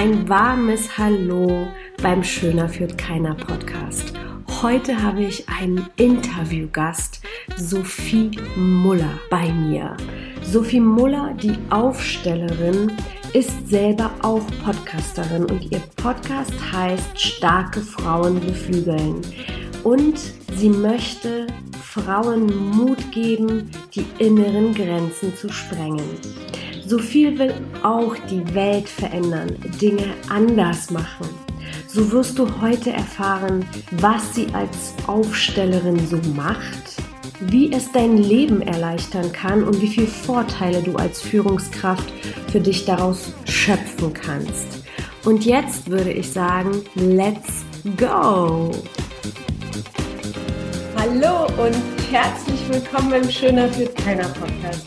Ein warmes Hallo beim Schöner führt keiner Podcast. Heute habe ich einen Interviewgast, Sophie Muller, bei mir. Sophie Muller, die Aufstellerin, ist selber auch Podcasterin und ihr Podcast heißt Starke Frauen beflügeln. Und sie möchte Frauen Mut geben, die inneren Grenzen zu sprengen. Sophie will auch die Welt verändern, Dinge anders machen. So wirst du heute erfahren, was sie als Aufstellerin so macht, wie es dein Leben erleichtern kann und wie viele Vorteile du als Führungskraft für dich daraus schöpfen kannst. Und jetzt würde ich sagen, let's go! Hallo und herzlich willkommen beim Schöner für keiner Podcast.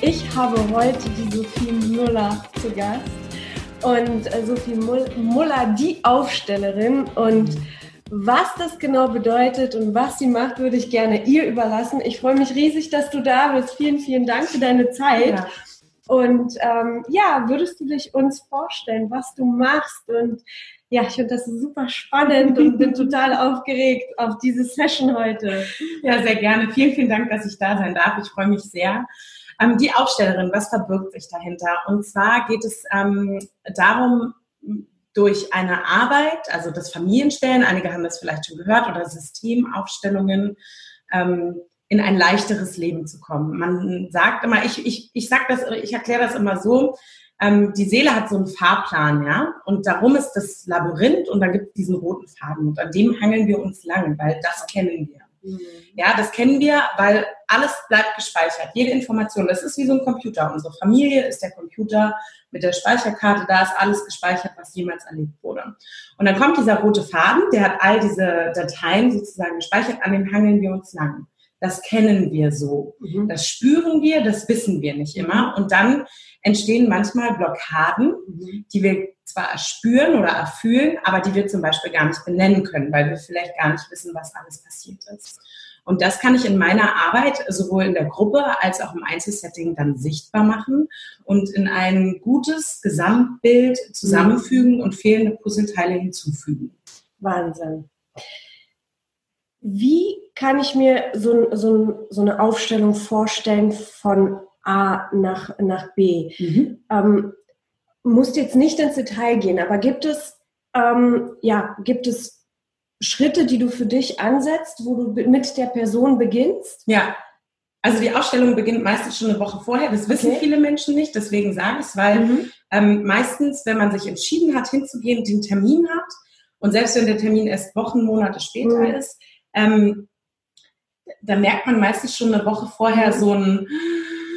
Ich habe heute die Sophie Müller zu Gast und äh, Sophie Muller, die Aufstellerin und was das genau bedeutet und was sie macht, würde ich gerne ihr überlassen. Ich freue mich riesig, dass du da bist. Vielen, vielen Dank für deine Zeit. Ja. Und ähm, ja, würdest du dich uns vorstellen, was du machst? Und ja, ich finde das super spannend und bin total aufgeregt auf diese Session heute. Ja, sehr gerne. Vielen, vielen Dank, dass ich da sein darf. Ich freue mich sehr. Ähm, die Aufstellerin, was verbirgt sich dahinter? Und zwar geht es ähm, darum, durch eine Arbeit, also das Familienstellen, einige haben das vielleicht schon gehört, oder Systemaufstellungen, ähm, in ein leichteres Leben zu kommen. Man sagt immer, ich, ich, ich sag das, ich erkläre das immer so, ähm, die Seele hat so einen Fahrplan, ja, und darum ist das Labyrinth und dann gibt es diesen roten Faden und an dem hangeln wir uns lang, weil das kennen wir. Mhm. Ja, das kennen wir, weil alles bleibt gespeichert. Jede Information, das ist wie so ein Computer. Unsere Familie ist der Computer mit der Speicherkarte, da ist alles gespeichert, was jemals erlebt wurde. Und dann kommt dieser rote Faden, der hat all diese Dateien sozusagen gespeichert, an dem hangeln wir uns lang. Das kennen wir so. Mhm. Das spüren wir, das wissen wir nicht immer. Und dann entstehen manchmal Blockaden, mhm. die wir zwar spüren oder erfühlen, aber die wir zum Beispiel gar nicht benennen können, weil wir vielleicht gar nicht wissen, was alles passiert ist. Und das kann ich in meiner Arbeit sowohl in der Gruppe als auch im Einzelsetting dann sichtbar machen und in ein gutes Gesamtbild zusammenfügen und fehlende Puzzleteile hinzufügen. Wahnsinn. Wie kann ich mir so, so, so eine Aufstellung vorstellen von A nach, nach B? Mhm. Ähm, musst jetzt nicht ins Detail gehen, aber gibt es, ähm, ja, gibt es Schritte, die du für dich ansetzt, wo du mit der Person beginnst? Ja. Also die Ausstellung beginnt meistens schon eine Woche vorher. Das wissen okay. viele Menschen nicht, deswegen sage ich es, weil mhm. ähm, meistens, wenn man sich entschieden hat, hinzugehen, den Termin hat und selbst wenn der Termin erst Wochen, Monate später mhm. ist, ähm, da merkt man meistens schon eine Woche vorher so ein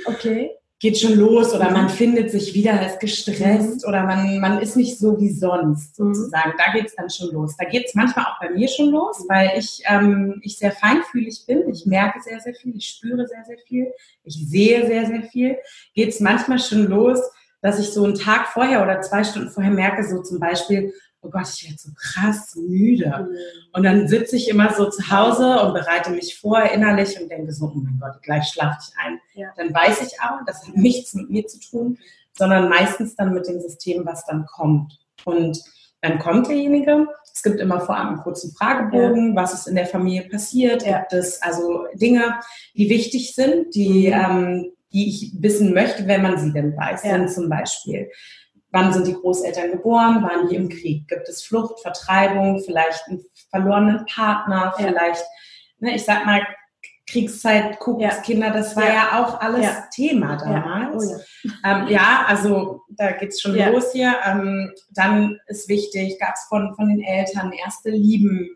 okay geht schon los oder man findet sich wieder, ist gestresst mhm. oder man, man ist nicht so wie sonst mhm. sozusagen. Da geht's dann schon los. Da geht's manchmal auch bei mir schon los, weil ich, ähm, ich sehr feinfühlig bin. Ich merke sehr, sehr viel, ich spüre sehr, sehr viel, ich sehe sehr, sehr viel. Geht's manchmal schon los, dass ich so einen Tag vorher oder zwei Stunden vorher merke, so zum Beispiel, oh Gott, ich werde so krass müde. Mhm. Und dann sitze ich immer so zu Hause und bereite mich vor innerlich und denke so, oh mein Gott, gleich schlafe ich ein. Ja. Dann weiß ich aber, das hat nichts mit mir zu tun, sondern meistens dann mit dem System, was dann kommt. Und dann kommt derjenige. Es gibt immer vorab einen kurzen Fragebogen, ja. was ist in der Familie passiert. Ja. Gibt es also Dinge, die wichtig sind, die, mhm. ähm, die ich wissen möchte, wenn man sie denn weiß. Dann zum Beispiel, Wann sind die Großeltern geboren? Waren die im Krieg? Gibt es Flucht, Vertreibung, vielleicht einen verlorenen Partner, vielleicht, ne, ich sag mal, Kriegszeit, Kuckuckskinder, ja. das war ja. ja, auch alles ja. Thema damals. Oh, ähm, ja. also da geht's schon los hier. Ähm, dann ist wichtig, gab es von, von den Eltern erste Lieben,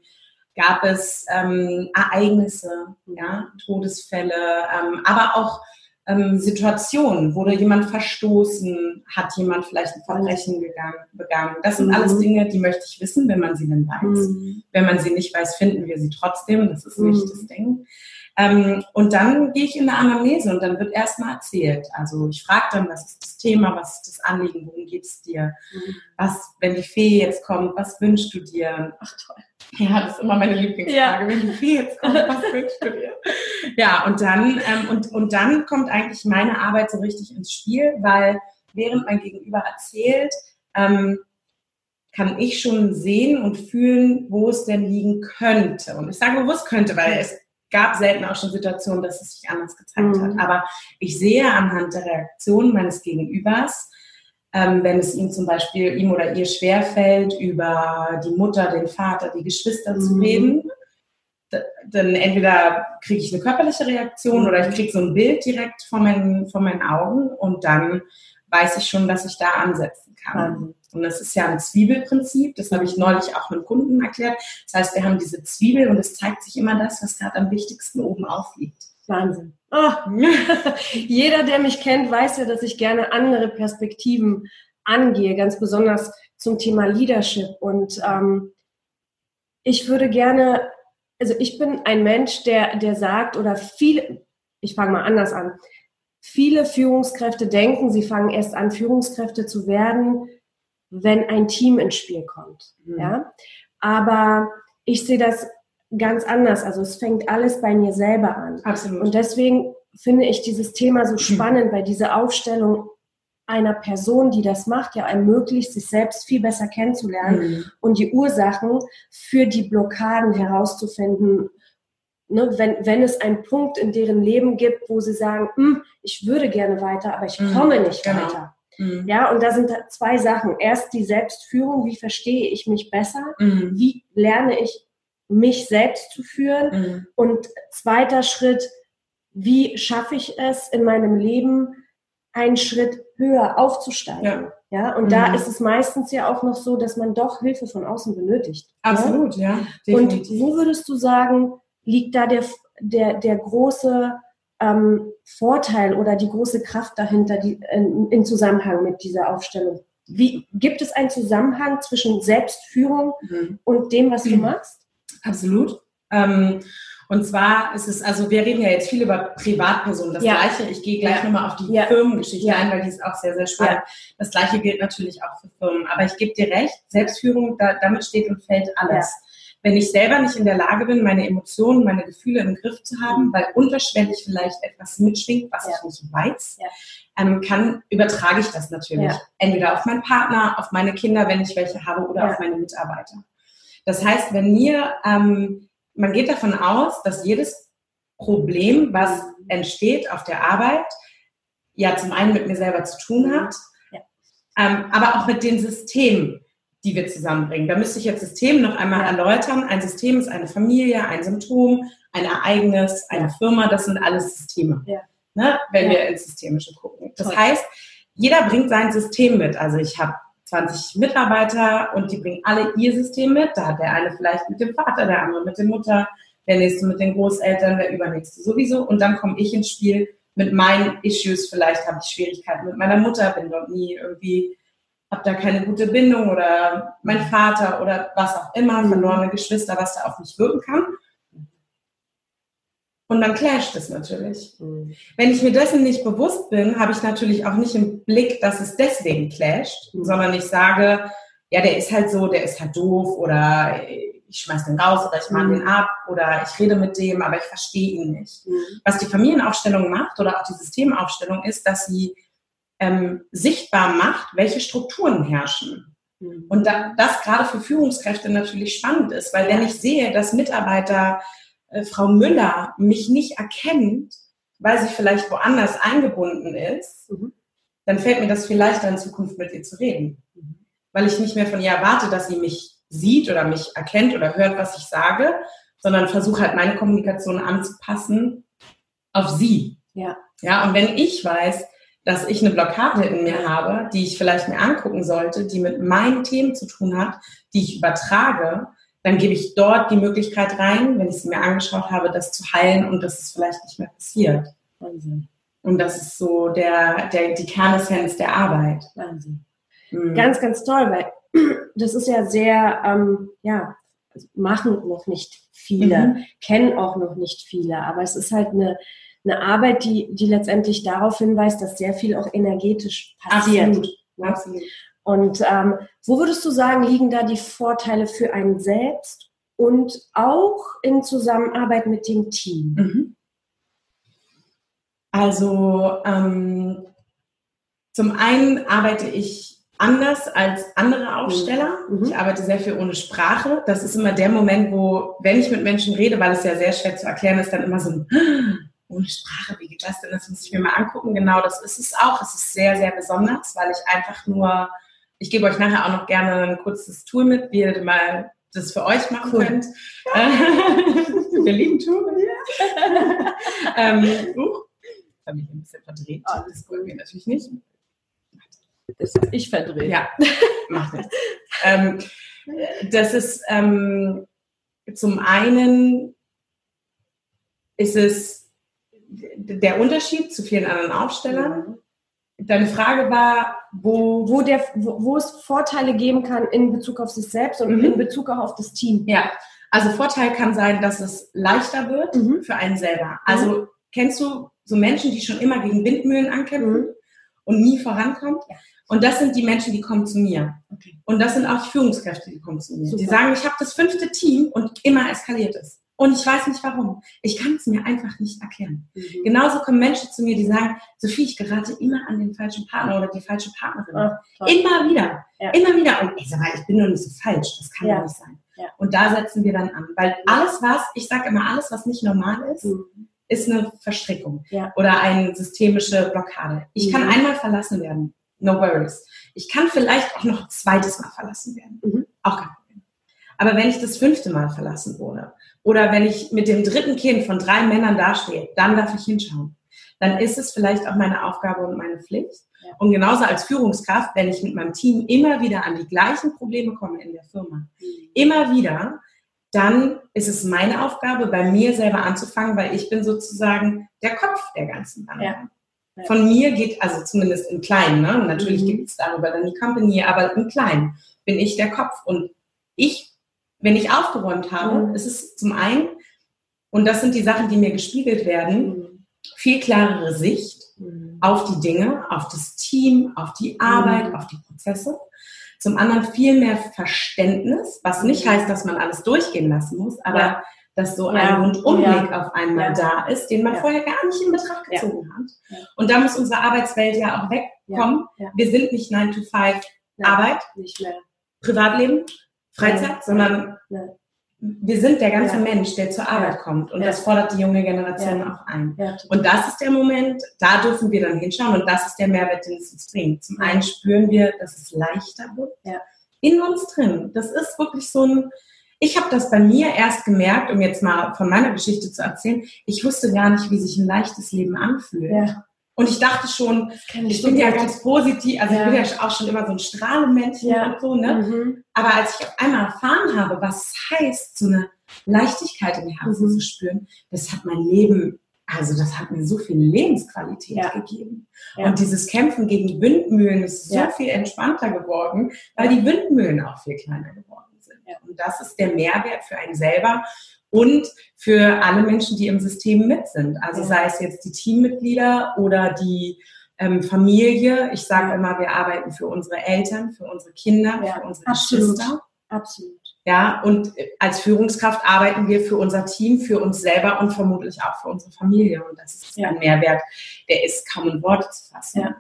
gab es ähm, Ereignisse, ja, Todesfälle, ähm, aber auch ähm, Situationen, wurde jemand verstoßen, hat jemand vielleicht ein Verbrechen gegangen, begangen. Das sind mhm. alles Dinge, die möchte ich wissen, wenn man sie denn weiß. Mhm. Wenn man sie nicht weiß, finden wir sie trotzdem. Das ist nicht mhm. das Ding. Ähm, und dann gehe ich in eine Anamnese und dann wird erstmal erzählt. Also ich frage dann, was ist das Thema, was ist das Anliegen, worum geht es dir? Mhm. Was, wenn die Fee jetzt kommt, was wünschst du dir? Ach toll. Ja, das ist immer meine Lieblingsfrage. Ja. Wenn die Fee jetzt kommt, was wünschst du dir? Ja, und dann, ähm, und, und dann kommt eigentlich meine Arbeit so richtig ins Spiel, weil während mein Gegenüber erzählt, ähm, kann ich schon sehen und fühlen, wo es denn liegen könnte. Und ich sage bewusst könnte, weil es gab selten auch schon Situationen, dass es sich anders gezeigt mhm. hat. Aber ich sehe anhand der Reaktion meines Gegenübers, ähm, wenn es ihm zum Beispiel, ihm oder ihr schwerfällt, über die Mutter, den Vater, die Geschwister mhm. zu reden, dann entweder kriege ich eine körperliche Reaktion oder ich kriege so ein Bild direkt vor meinen, vor meinen Augen und dann weiß ich schon, dass ich da ansetzen kann. Mhm. Und das ist ja ein Zwiebelprinzip, das habe ich neulich auch einem Kunden erklärt. Das heißt, wir haben diese Zwiebel und es zeigt sich immer das, was gerade am wichtigsten oben aufliegt. Wahnsinn. Oh. Jeder, der mich kennt, weiß ja, dass ich gerne andere Perspektiven angehe, ganz besonders zum Thema Leadership. Und ähm, ich würde gerne, also ich bin ein Mensch, der, der sagt, oder viele, ich fange mal anders an, viele Führungskräfte denken, sie fangen erst an, Führungskräfte zu werden, wenn ein Team ins Spiel kommt. Mhm. Ja? Aber ich sehe das ganz anders. Also es fängt alles bei mir selber an. Absolut. Und deswegen finde ich dieses Thema so mhm. spannend, weil diese Aufstellung einer Person, die das macht, ja ermöglicht, sich selbst viel besser kennenzulernen mhm. und die Ursachen für die Blockaden herauszufinden. Ne, wenn, wenn es einen Punkt in deren Leben gibt, wo sie sagen, hm, ich würde gerne weiter, aber ich mhm. komme nicht genau. weiter. Mhm. Ja, und da sind zwei Sachen. Erst die Selbstführung, wie verstehe ich mich besser? Mhm. Wie lerne ich mich selbst zu führen? Mhm. Und zweiter Schritt, wie schaffe ich es in meinem Leben, einen Schritt höher aufzusteigen? Ja. Ja, und mhm. da ist es meistens ja auch noch so, dass man doch Hilfe von außen benötigt. Absolut, ja. ja und wo würdest du sagen, liegt da der, der, der große ähm, Vorteil oder die große Kraft dahinter die, in, in, Zusammenhang mit dieser Aufstellung? Wie, gibt es einen Zusammenhang zwischen Selbstführung mhm. und dem, was du machst? Absolut. Ähm, und zwar ist es, also wir reden ja jetzt viel über Privatpersonen. Das ja. Gleiche, ich gehe gleich ja. nochmal auf die ja. Firmengeschichte ja. ein, weil die ist auch sehr, sehr spannend. Das Gleiche gilt natürlich auch für Firmen. Aber ich gebe dir recht, Selbstführung, da, damit steht und fällt alles wenn ich selber nicht in der Lage bin, meine Emotionen, meine Gefühle im Griff zu haben, weil unterschwellig vielleicht etwas mitschwingt, was ich nicht weiß, ähm, kann, übertrage ich das natürlich. Entweder auf meinen Partner, auf meine Kinder, wenn ich welche habe, oder auf meine Mitarbeiter. Das heißt, wenn mir, ähm, man geht davon aus, dass jedes Problem, was entsteht auf der Arbeit, ja zum einen mit mir selber zu tun hat, ähm, aber auch mit den Systemen, die wir zusammenbringen. Da müsste ich jetzt System noch einmal erläutern. Ein System ist eine Familie, ein Symptom, ein Ereignis, eine Firma, das sind alles Systeme, ja. ne, wenn ja. wir ins Systemische gucken. Das Toll. heißt, jeder bringt sein System mit. Also ich habe 20 Mitarbeiter und die bringen alle ihr System mit. Da hat der eine vielleicht mit dem Vater, der andere mit der Mutter, der nächste mit den Großeltern, der übernächste sowieso. Und dann komme ich ins Spiel mit meinen Issues. Vielleicht habe ich Schwierigkeiten mit meiner Mutter, bin dort nie irgendwie habe da keine gute Bindung oder mein Vater oder was auch immer, verlorene Geschwister, was da auf mich wirken kann. Und dann clasht es natürlich. Mhm. Wenn ich mir dessen nicht bewusst bin, habe ich natürlich auch nicht im Blick, dass es deswegen clasht, mhm. sondern ich sage, ja, der ist halt so, der ist halt doof oder ich schmeiß den raus oder ich mache mhm. den ab oder ich rede mit dem, aber ich verstehe ihn nicht. Mhm. Was die Familienaufstellung macht oder auch die Systemaufstellung ist, dass sie ähm, sichtbar macht, welche Strukturen herrschen. Mhm. Und da, das gerade für Führungskräfte natürlich spannend ist, weil wenn ich sehe, dass Mitarbeiter äh, Frau Müller mich nicht erkennt, weil sie vielleicht woanders eingebunden ist, mhm. dann fällt mir das vielleicht in Zukunft mit ihr zu reden. Mhm. Weil ich nicht mehr von ihr erwarte, dass sie mich sieht oder mich erkennt oder hört, was ich sage, sondern versuche halt meine Kommunikation anzupassen auf sie. Ja. Ja, und wenn ich weiß, dass ich eine Blockade in mir habe, die ich vielleicht mir angucken sollte, die mit meinen Themen zu tun hat, die ich übertrage, dann gebe ich dort die Möglichkeit rein, wenn ich sie mir angeschaut habe, das zu heilen und dass es vielleicht nicht mehr passiert. Wahnsinn. Und das ist so der, der, die Kernessenz der Arbeit. Wahnsinn. Mhm. Ganz, ganz toll, weil das ist ja sehr, ähm, ja, machen noch nicht viele, mhm. kennen auch noch nicht viele. Aber es ist halt eine, eine Arbeit, die, die letztendlich darauf hinweist, dass sehr viel auch energetisch passiert. Absolut. Ne? Absolut. Und ähm, wo würdest du sagen, liegen da die Vorteile für einen selbst und auch in Zusammenarbeit mit dem Team? Mhm. Also ähm, zum einen arbeite ich anders als andere Aufsteller. Mhm. Ich arbeite sehr viel ohne Sprache. Das ist immer der Moment, wo, wenn ich mit Menschen rede, weil es ja sehr schwer zu erklären ist, dann immer so ein ohne Sprache, wie geht das denn? Das muss ich mir mal angucken. Genau, das ist es auch. Es ist sehr, sehr besonders, weil ich einfach nur ich gebe euch nachher auch noch gerne ein kurzes Tool mit, wie ihr mal das für euch machen cool. könnt. Wir lieben Touren. ähm, uh, habe ich ein bisschen verdreht. Oh, das wollen wir natürlich nicht. Das ich verdrehe. Ja, macht nichts. ähm, das ist ähm, zum einen ist es der Unterschied zu vielen anderen Aufstellern. Mhm deine Frage war, wo, wo, der, wo, wo es Vorteile geben kann in Bezug auf sich selbst und mhm. in Bezug auch auf das Team. Ja, also Vorteil kann sein, dass es leichter wird mhm. für einen selber. Also mhm. kennst du so Menschen, die schon immer gegen Windmühlen ankämpfen mhm. und nie vorankommen? Ja. Und das sind die Menschen, die kommen zu mir. Okay. Und das sind auch die Führungskräfte, die kommen zu mir. Super. Die sagen, ich habe das fünfte Team und immer eskaliert es. Und ich weiß nicht warum. Ich kann es mir einfach nicht erklären. Mhm. Genauso kommen Menschen zu mir, die sagen, Sophie, ich gerate immer an den falschen Partner oder die falsche Partnerin. Oh, immer wieder. Ja. Immer wieder. Und ich sage, ich bin doch nicht so falsch. Das kann ja nicht sein. Ja. Und da setzen wir dann an. Weil alles, was, ich sage immer, alles, was nicht normal ist, mhm. ist eine Verstrickung ja. oder eine systemische Blockade. Ich mhm. kann einmal verlassen werden. No worries. Ich kann vielleicht auch noch ein zweites Mal verlassen werden. Mhm. Auch kein Problem. Aber wenn ich das fünfte Mal verlassen wurde oder wenn ich mit dem dritten Kind von drei Männern dastehe, dann darf ich hinschauen. Dann ist es vielleicht auch meine Aufgabe und meine Pflicht. Ja. Und genauso als Führungskraft, wenn ich mit meinem Team immer wieder an die gleichen Probleme komme in der Firma, mhm. immer wieder, dann ist es meine Aufgabe, bei mir selber anzufangen, weil ich bin sozusagen der Kopf der ganzen Bande. Ja. Ja. Von mir geht, also zumindest im Kleinen, ne? natürlich mhm. gibt es darüber dann die Company, aber im Kleinen bin ich der Kopf und ich wenn ich aufgeräumt habe, mhm. ist es zum einen, und das sind die Sachen, die mir gespiegelt werden, mhm. viel klarere Sicht mhm. auf die Dinge, auf das Team, auf die Arbeit, mhm. auf die Prozesse. Zum anderen viel mehr Verständnis, was nicht heißt, dass man alles durchgehen lassen muss, aber ja. dass so ein ja. Rundumblick ja. auf einmal da ist, den man vorher gar nicht in Betracht gezogen hat. Und da muss unsere Arbeitswelt ja auch wegkommen. Wir sind nicht 9 to 5 Arbeit, nicht mehr. Privatleben, Freizeit, sondern wir sind der ganze ja. Mensch, der zur Arbeit kommt. Und ja. das fordert die junge Generation ja. auch ein. und das ist der Moment, da dürfen wir dann hinschauen und das ist der Mehrwert, den es uns bringt. Zum einen spüren wir, dass es leichter wird in uns drin. Das ist wirklich so ein, ich habe das bei mir erst gemerkt, um jetzt mal von meiner Geschichte zu erzählen, ich wusste gar nicht, wie sich ein leichtes Leben anfühlt. Und ich dachte schon, ich bin ja ganz positiv, also ja. ich bin ja auch schon immer so ein Strahlemännchen ja. und so, ne? Mhm. Aber als ich auf einmal erfahren habe, was es heißt, so eine Leichtigkeit im Herzen mhm. zu spüren, das hat mein Leben, also das hat mir so viel Lebensqualität ja. gegeben. Und dieses Kämpfen gegen Windmühlen ist so viel entspannter geworden, weil die Windmühlen auch viel kleiner geworden sind. Und das ist der Mehrwert für einen selber und für alle Menschen, die im System mit sind. Also sei es jetzt die Teammitglieder oder die ähm, Familie. Ich sage immer, wir arbeiten für unsere Eltern, für unsere Kinder, ja, für unsere absolut, Geschwister. Absolut. Ja, und als Führungskraft arbeiten wir für unser Team, für uns selber und vermutlich auch für unsere Familie. Und das ist ja. ein Mehrwert, der ist kaum in Worte zu fassen. Ja.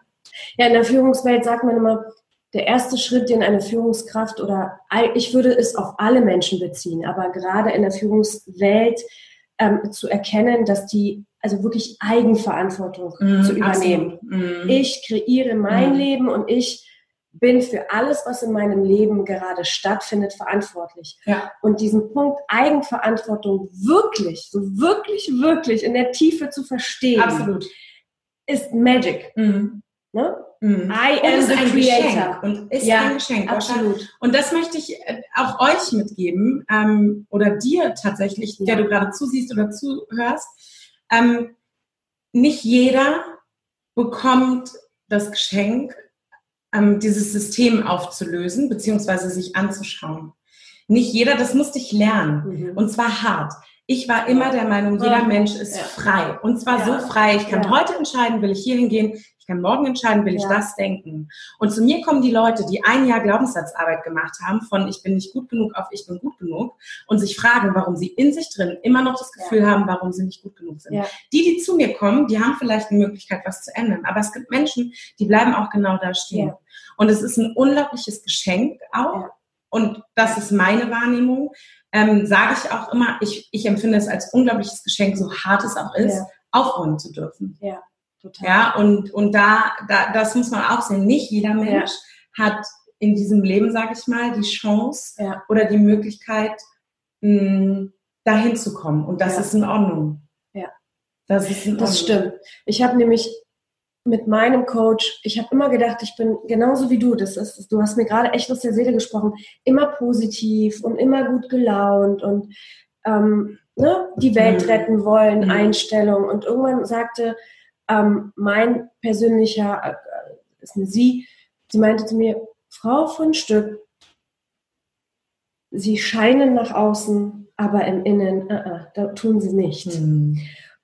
ja, in der Führungswelt sagt man immer, der erste Schritt, den eine Führungskraft oder ich würde es auf alle Menschen beziehen, aber gerade in der Führungswelt ähm, zu erkennen, dass die also wirklich Eigenverantwortung mm, zu übernehmen. Mm. Ich kreiere mein mm. Leben und ich bin für alles, was in meinem Leben gerade stattfindet, verantwortlich. Ja. Und diesen Punkt Eigenverantwortung wirklich, so wirklich, wirklich in der Tiefe zu verstehen, Absolut. ist Magic. Mhm. Ne? Mhm. I am the creator. Geschenk und ist ja, ein Geschenk. Absolut. Und das möchte ich äh, auch euch mitgeben ähm, oder dir tatsächlich, ja. der du gerade zusiehst oder zuhörst. Ähm, nicht jeder bekommt das Geschenk, ähm, dieses System aufzulösen beziehungsweise sich anzuschauen. nicht jeder, das musste ich lernen. Mhm. Und zwar hart. Ich war immer der Meinung, jeder Mensch ist ja. frei. Und zwar ja. so frei. Ich kann ja. heute entscheiden, will ich hier hingehen. Ich kann morgen entscheiden, will ich das denken. Und zu mir kommen die Leute, die ein Jahr Glaubenssatzarbeit gemacht haben, von ich bin nicht gut genug auf ich bin gut genug und sich fragen, warum sie in sich drin immer noch das Gefühl haben, warum sie nicht gut genug sind. Die, die zu mir kommen, die haben vielleicht eine Möglichkeit, was zu ändern. Aber es gibt Menschen, die bleiben auch genau da stehen. Und es ist ein unglaubliches Geschenk auch. Und das ist meine Wahrnehmung, ähm, sage ich auch immer, ich, ich empfinde es als unglaubliches Geschenk, so hart es auch ist, ja. aufräumen zu dürfen. Ja, total. Ja, und, und da, da, das muss man auch sehen. Nicht jeder Mensch ja. hat in diesem Leben, sage ich mal, die Chance ja. oder die Möglichkeit, mh, hm, dahin zu kommen. Und das ist in Ordnung. Ja. Das ist in Ordnung. Das stimmt. Ich habe nämlich mit meinem Coach, ich habe immer gedacht, ich bin genauso wie du. Das ist, du hast mir gerade echt aus der Seele gesprochen, immer positiv und immer gut gelaunt und ähm, ne, die Welt mhm. retten wollen, mhm. Einstellung. Und irgendwann sagte ähm, mein persönlicher, äh, ist eine Sie, sie meinte zu mir, Frau von Stück, Sie scheinen nach außen, aber im Innen, uh -uh, da tun Sie nicht. Mhm.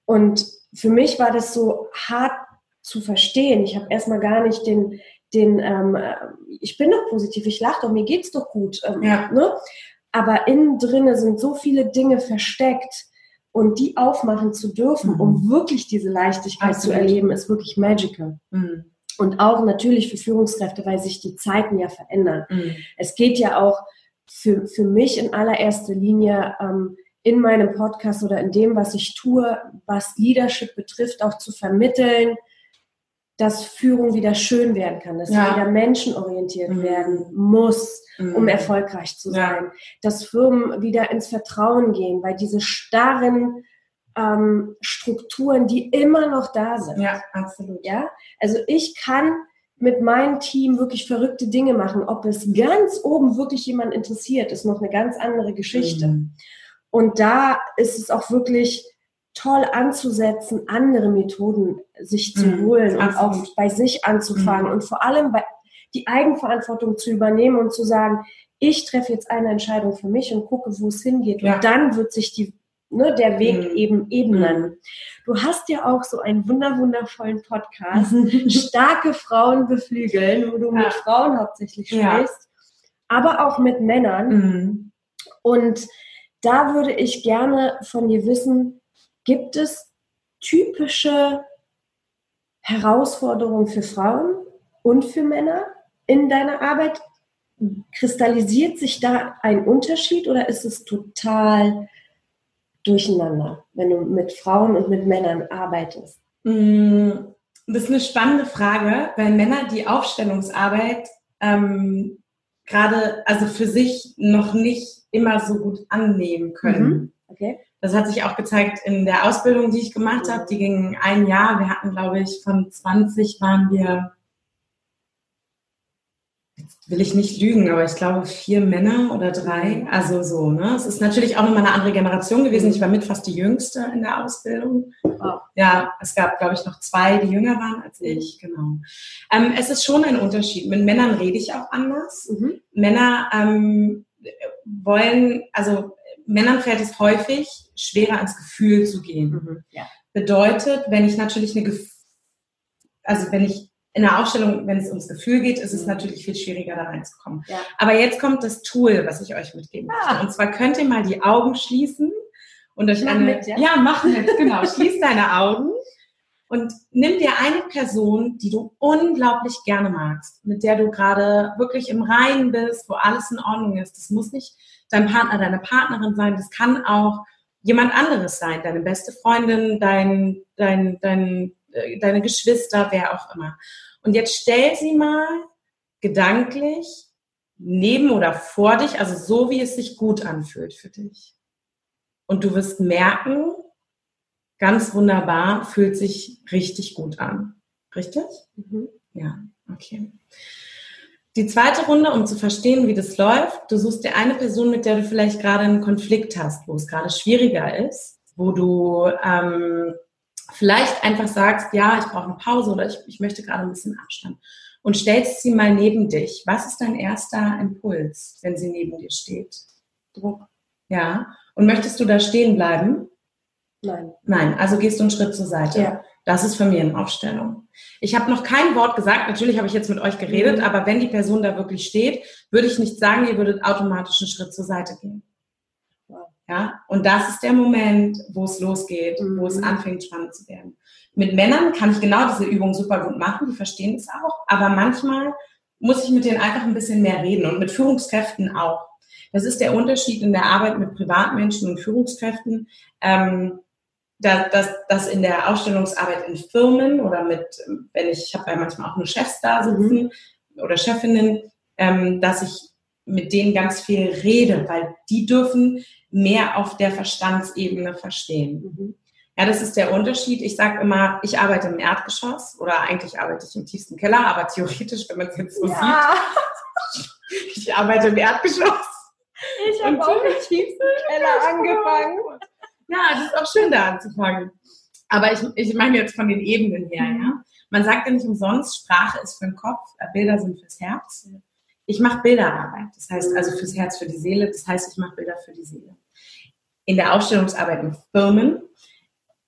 Und für mich war das so hart zu verstehen. Ich habe erstmal gar nicht den, den ähm, äh, ich bin doch positiv, ich lache doch, mir geht's doch gut. Ähm, ja. ne? Aber innen drinne sind so viele Dinge versteckt und die aufmachen zu dürfen, mhm. um wirklich diese Leichtigkeit Absolut. zu erleben, ist wirklich magical. Mhm. Und auch natürlich für Führungskräfte, weil sich die Zeiten ja verändern. Mhm. Es geht ja auch für, für mich in allererster Linie ähm, in meinem Podcast oder in dem, was ich tue, was Leadership betrifft, auch zu vermitteln, dass Führung wieder schön werden kann, dass ja. wieder menschenorientiert mhm. werden muss, um mhm. erfolgreich zu sein, ja. dass Firmen wieder ins Vertrauen gehen, weil diese starren ähm, Strukturen, die immer noch da sind. Ja, absolut. Ja, also ich kann mit meinem Team wirklich verrückte Dinge machen. Ob es ganz oben wirklich jemand interessiert, ist noch eine ganz andere Geschichte. Mhm. Und da ist es auch wirklich toll anzusetzen, andere Methoden sich zu mhm, holen und auch bei sich anzufangen mhm. und vor allem bei, die Eigenverantwortung zu übernehmen und zu sagen, ich treffe jetzt eine Entscheidung für mich und gucke, wo es hingeht. Ja. Und dann wird sich die, ne, der Weg mhm. eben ebnen. Mhm. Du hast ja auch so einen wunder wundervollen Podcast, Starke Frauen beflügeln, wo du ja. mit Frauen hauptsächlich sprichst, ja. aber auch mit Männern. Mhm. Und da würde ich gerne von dir wissen, Gibt es typische Herausforderungen für Frauen und für Männer in deiner Arbeit? Kristallisiert sich da ein Unterschied oder ist es total durcheinander, wenn du mit Frauen und mit Männern arbeitest? Mm, das ist eine spannende Frage, weil Männer die Aufstellungsarbeit ähm, gerade, also für sich noch nicht immer so gut annehmen können. Mhm. Okay. Das hat sich auch gezeigt in der Ausbildung, die ich gemacht habe. Die ging ein Jahr. Wir hatten, glaube ich, von 20 waren wir, jetzt will ich nicht lügen, aber ich glaube vier Männer oder drei. Also so, ne? Es ist natürlich auch nochmal eine andere Generation gewesen. Ich war mit fast die Jüngste in der Ausbildung. Ja, es gab, glaube ich, noch zwei, die jünger waren als ich, genau. Ähm, es ist schon ein Unterschied. Mit Männern rede ich auch anders. Mhm. Männer ähm, wollen, also Männern fällt es häufig schwerer ans Gefühl zu gehen. Mhm, ja. Bedeutet, wenn ich natürlich eine, Gef also wenn ich in der Aufstellung, wenn es ums Gefühl geht, ist es mhm. natürlich viel schwieriger da reinzukommen. Ja. Aber jetzt kommt das Tool, was ich euch mitgeben ah. möchte. Und zwar könnt ihr mal die Augen schließen und euch eine, mit, ja? ja, mach mit, genau. Schließ deine Augen und nimm dir eine Person, die du unglaublich gerne magst, mit der du gerade wirklich im Reinen bist, wo alles in Ordnung ist. Das muss nicht dein Partner, deine Partnerin sein. Das kann auch jemand anderes sein, deine beste Freundin, dein, dein, dein, äh, deine Geschwister, wer auch immer. Und jetzt stell sie mal gedanklich neben oder vor dich, also so wie es sich gut anfühlt für dich. Und du wirst merken, ganz wunderbar, fühlt sich richtig gut an. Richtig? Mhm. Ja, okay. Die zweite Runde, um zu verstehen, wie das läuft, du suchst dir eine Person, mit der du vielleicht gerade einen Konflikt hast, wo es gerade schwieriger ist, wo du ähm, vielleicht einfach sagst, ja, ich brauche eine Pause oder ich, ich möchte gerade ein bisschen Abstand und stellst sie mal neben dich. Was ist dein erster Impuls, wenn sie neben dir steht? Druck. Ja. Und möchtest du da stehen bleiben? Nein. Nein, also gehst du einen Schritt zur Seite. Ja. Das ist Familienaufstellung. Ich habe noch kein Wort gesagt, natürlich habe ich jetzt mit euch geredet, mhm. aber wenn die Person da wirklich steht, würde ich nicht sagen, ihr würdet automatisch einen Schritt zur Seite gehen. Ja, und das ist der Moment, wo es losgeht, mhm. wo es mhm. anfängt spannend zu werden. Mit Männern kann ich genau diese Übung super gut machen, die verstehen es auch, aber manchmal muss ich mit denen einfach ein bisschen mehr reden und mit Führungskräften auch. Das ist der Unterschied in der Arbeit mit Privatmenschen und Führungskräften. Ähm, dass, dass, dass in der Ausstellungsarbeit in Firmen oder mit, wenn ich, ich habe ja manchmal auch nur Chefs da sitzen mhm. oder Chefinnen, ähm, dass ich mit denen ganz viel rede, weil die dürfen mehr auf der Verstandsebene verstehen. Mhm. Ja, das ist der Unterschied. Ich sage immer, ich arbeite im Erdgeschoss oder eigentlich arbeite ich im tiefsten Keller, aber theoretisch, wenn man es jetzt so ja. sieht, ich arbeite im Erdgeschoss. Ich habe auch im tiefsten Keller angefangen. Ja, das ist auch schön, da anzufangen. Aber ich, ich meine jetzt von den Ebenen her, ja. Man sagt ja nicht umsonst, Sprache ist für den Kopf, Bilder sind fürs Herz. Ich mache Bilderarbeit, das heißt also fürs Herz, für die Seele, das heißt, ich mache Bilder für die Seele. In der Ausstellungsarbeit in Firmen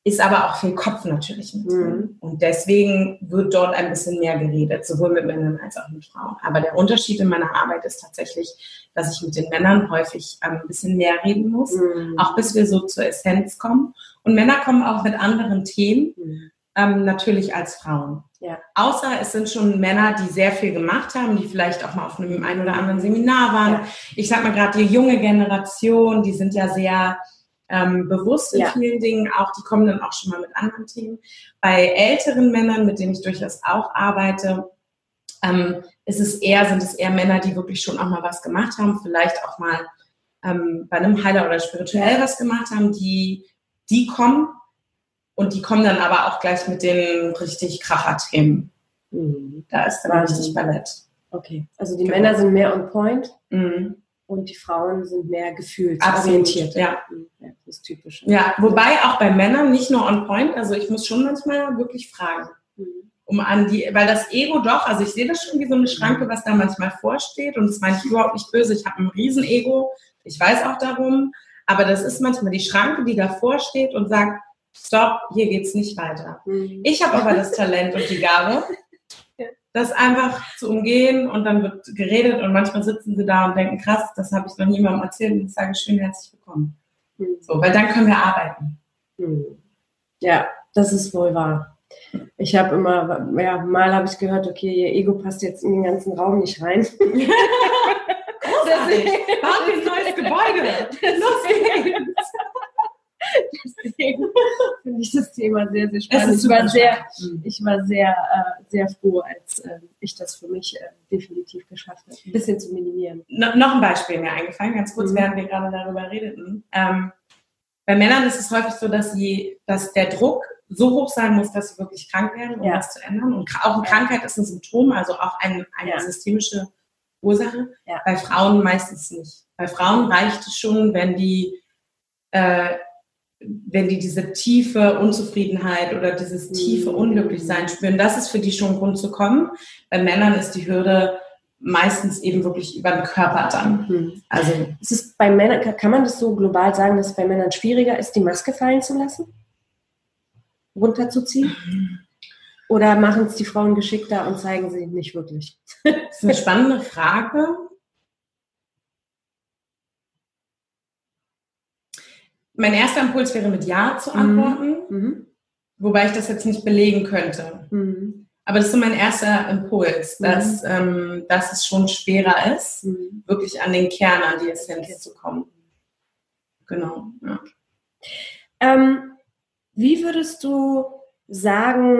ist aber auch viel Kopf natürlich mit drin. Mhm. Und deswegen wird dort ein bisschen mehr geredet, sowohl mit Männern als auch mit Frauen. Aber der Unterschied in meiner Arbeit ist tatsächlich, dass ich mit den Männern häufig ähm, ein bisschen mehr reden muss, mhm. auch bis wir so zur Essenz kommen. Und Männer kommen auch mit anderen Themen, mhm. ähm, natürlich als Frauen. Ja. Außer es sind schon Männer, die sehr viel gemacht haben, die vielleicht auch mal auf einem ein oder anderen Seminar waren. Ja. Ich sag mal gerade die junge Generation, die sind ja sehr ähm, bewusst in ja. vielen Dingen. Auch die kommen dann auch schon mal mit anderen Themen. Bei älteren Männern, mit denen ich durchaus auch arbeite, ähm, ist es eher, sind es eher Männer, die wirklich schon auch mal was gemacht haben, vielleicht auch mal ähm, bei einem Heiler oder spirituell was gemacht haben, die, die kommen und die kommen dann aber auch gleich mit den richtig Kracher-Themen. Mhm. Da ist dann richtig Ballett. Okay, also die genau. Männer sind mehr on point. Mhm und die Frauen sind mehr gefühlsorientiert. Ja. ja. Das ist typisch. Ja, wobei auch bei Männern nicht nur on point, also ich muss schon manchmal wirklich fragen. Mhm. Um an die, weil das Ego doch, also ich sehe das schon wie so eine Schranke, was da manchmal vorsteht und das meine ich überhaupt nicht böse. Ich habe ein Riesenego, ich weiß auch darum, aber das ist manchmal die Schranke, die davor steht und sagt, stopp, hier geht's nicht weiter. Mhm. Ich habe aber das Talent und die Gabe, das einfach zu umgehen und dann wird geredet und manchmal sitzen sie da und denken, krass, das habe ich noch niemandem erzählt und ich sage schön herzlich willkommen. Mhm. So, weil dann können wir arbeiten. Mhm. Ja, das ist wohl wahr. Ich habe immer, ja, mal habe ich gehört, okay, ihr Ego passt jetzt in den ganzen Raum nicht rein. Großartig. Baut ein neues Gebäude. Los geht's. Deswegen finde ich das Thema sehr, sehr spannend. Ich war sehr, ich war sehr, äh, sehr froh, als äh, ich das für mich äh, definitiv geschafft habe, ein bisschen zu minimieren. No, noch ein Beispiel mir eingefallen, ganz kurz, mhm. während wir gerade darüber redeten. Ähm, bei Männern ist es häufig so, dass sie, dass der Druck so hoch sein muss, dass sie wirklich krank werden, um ja. was zu ändern. Und auch eine Krankheit ist ein Symptom, also auch ein, eine ja. systemische Ursache. Ja. Bei Frauen meistens nicht. Bei Frauen reicht es schon, wenn die äh, wenn die diese tiefe Unzufriedenheit oder dieses tiefe mhm. Unglücklichsein spüren, das ist für die schon ein Grund zu kommen. Bei Männern ist die Hürde meistens eben wirklich über den Körper dann. Mhm. Also ist es bei Männern, kann man das so global sagen, dass es bei Männern schwieriger ist, die Maske fallen zu lassen? Runterzuziehen? Oder machen es die Frauen geschickter und zeigen sie nicht wirklich? Das ist eine spannende Frage. Mein erster Impuls wäre mit Ja zu mhm. antworten, mhm. wobei ich das jetzt nicht belegen könnte. Mhm. Aber das ist so mein erster Impuls, mhm. dass, ähm, dass es schon schwerer ist, mhm. wirklich an den Kern, an die Essenz zu kommen. Genau. Ja. Ähm, wie würdest du sagen,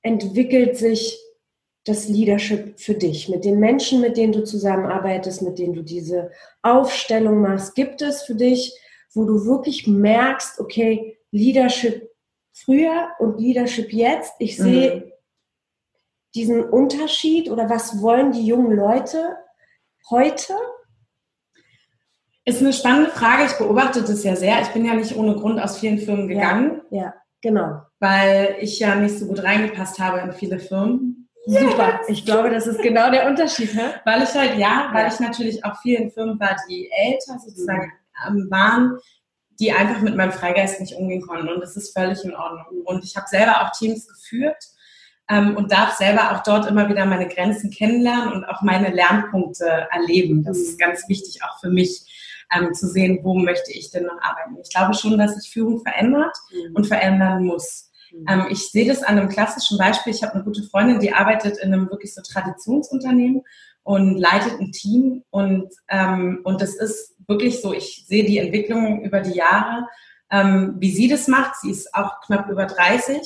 entwickelt sich das Leadership für dich, mit den Menschen, mit denen du zusammenarbeitest, mit denen du diese Aufstellung machst? Gibt es für dich wo du wirklich merkst, okay, Leadership früher und Leadership jetzt, ich sehe mhm. diesen Unterschied oder was wollen die jungen Leute heute? Ist eine spannende Frage. Ich beobachte das ja sehr. Ich bin ja nicht ohne Grund aus vielen Firmen gegangen. Ja, ja genau. Weil ich ja nicht so gut reingepasst habe in viele Firmen. Super. Ich glaube, das ist genau der Unterschied, hä? Weil ich halt, ja, weil ich natürlich auch vielen Firmen war, die älter sozusagen mhm. Waren, die einfach mit meinem Freigeist nicht umgehen konnten. Und das ist völlig in Ordnung. Und ich habe selber auch Teams geführt ähm, und darf selber auch dort immer wieder meine Grenzen kennenlernen und auch meine Lernpunkte erleben. Das ist ganz wichtig auch für mich. Ähm, zu sehen, wo möchte ich denn noch arbeiten. Ich glaube schon, dass sich Führung verändert mhm. und verändern muss. Mhm. Ähm, ich sehe das an einem klassischen Beispiel. Ich habe eine gute Freundin, die arbeitet in einem wirklich so Traditionsunternehmen und leitet ein Team und, ähm, und das ist wirklich so, ich sehe die Entwicklung über die Jahre, ähm, wie sie das macht. Sie ist auch knapp über 30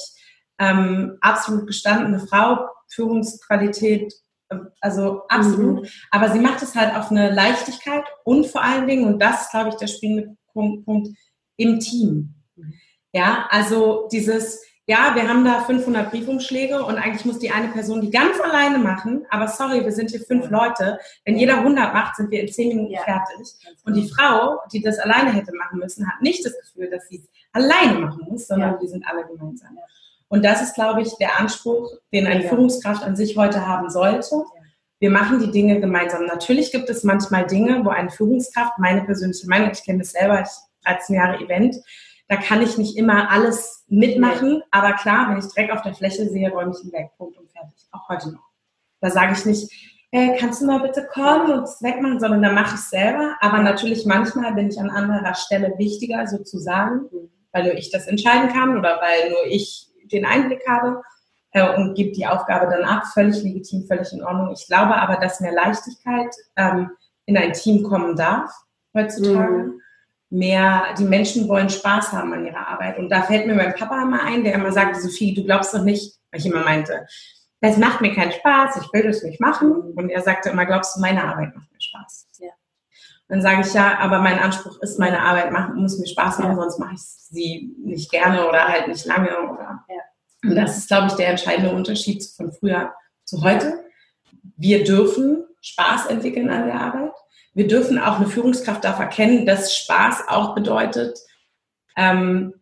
ähm, absolut gestandene Frau, Führungsqualität, äh, also absolut. Mhm. Aber sie macht es halt auf eine Leichtigkeit und vor allen Dingen, und das ist, glaube ich, der springende Punkt, Punkt im Team. Mhm. Ja, also dieses, ja, wir haben da 500 Briefumschläge und eigentlich muss die eine Person die ganz alleine machen, aber sorry, wir sind hier fünf Leute. Wenn jeder 100 macht, sind wir in 10 Minuten ja. fertig. Und die Frau, die das alleine hätte machen müssen, hat nicht das Gefühl, dass sie es alleine machen muss, sondern ja. wir sind alle gemeinsam. Und das ist, glaube ich, der Anspruch, den eine ja. Führungskraft an sich heute haben sollte. Wir machen die Dinge gemeinsam. Natürlich gibt es manchmal Dinge, wo eine Führungskraft, meine persönliche Meinung, ich kenne das selber, ich 13 Jahre Event, da kann ich nicht immer alles mitmachen, aber klar, wenn ich Dreck auf der Fläche sehe, räume ich ihn weg, Punkt und fertig. Auch heute noch. Da sage ich nicht, äh, kannst du mal bitte kommen und es wegmachen, sondern da mache ich es selber. Aber natürlich manchmal bin ich an anderer Stelle wichtiger sozusagen, mhm. weil nur ich das entscheiden kann oder weil nur ich den Einblick habe äh, und gebe die Aufgabe dann ab. Völlig legitim, völlig in Ordnung. Ich glaube aber, dass mehr Leichtigkeit ähm, in ein Team kommen darf heutzutage. Mhm. Mehr, die Menschen wollen Spaß haben an ihrer Arbeit. Und da fällt mir mein Papa immer ein, der immer sagte, Sophie, du glaubst doch nicht, weil ich immer meinte, es macht mir keinen Spaß, ich will das nicht machen. Und er sagte immer, glaubst du, meine Arbeit macht mir Spaß? Ja. Dann sage ich ja, aber mein Anspruch ist, meine Arbeit macht, muss mir Spaß machen, ja. sonst mache ich sie nicht gerne oder halt nicht lange. Oder ja. Und das ist, glaube ich, der entscheidende Unterschied von früher zu heute. Wir dürfen Spaß entwickeln an der Arbeit. Wir dürfen auch eine Führungskraft darf erkennen, dass Spaß auch bedeutet, ähm,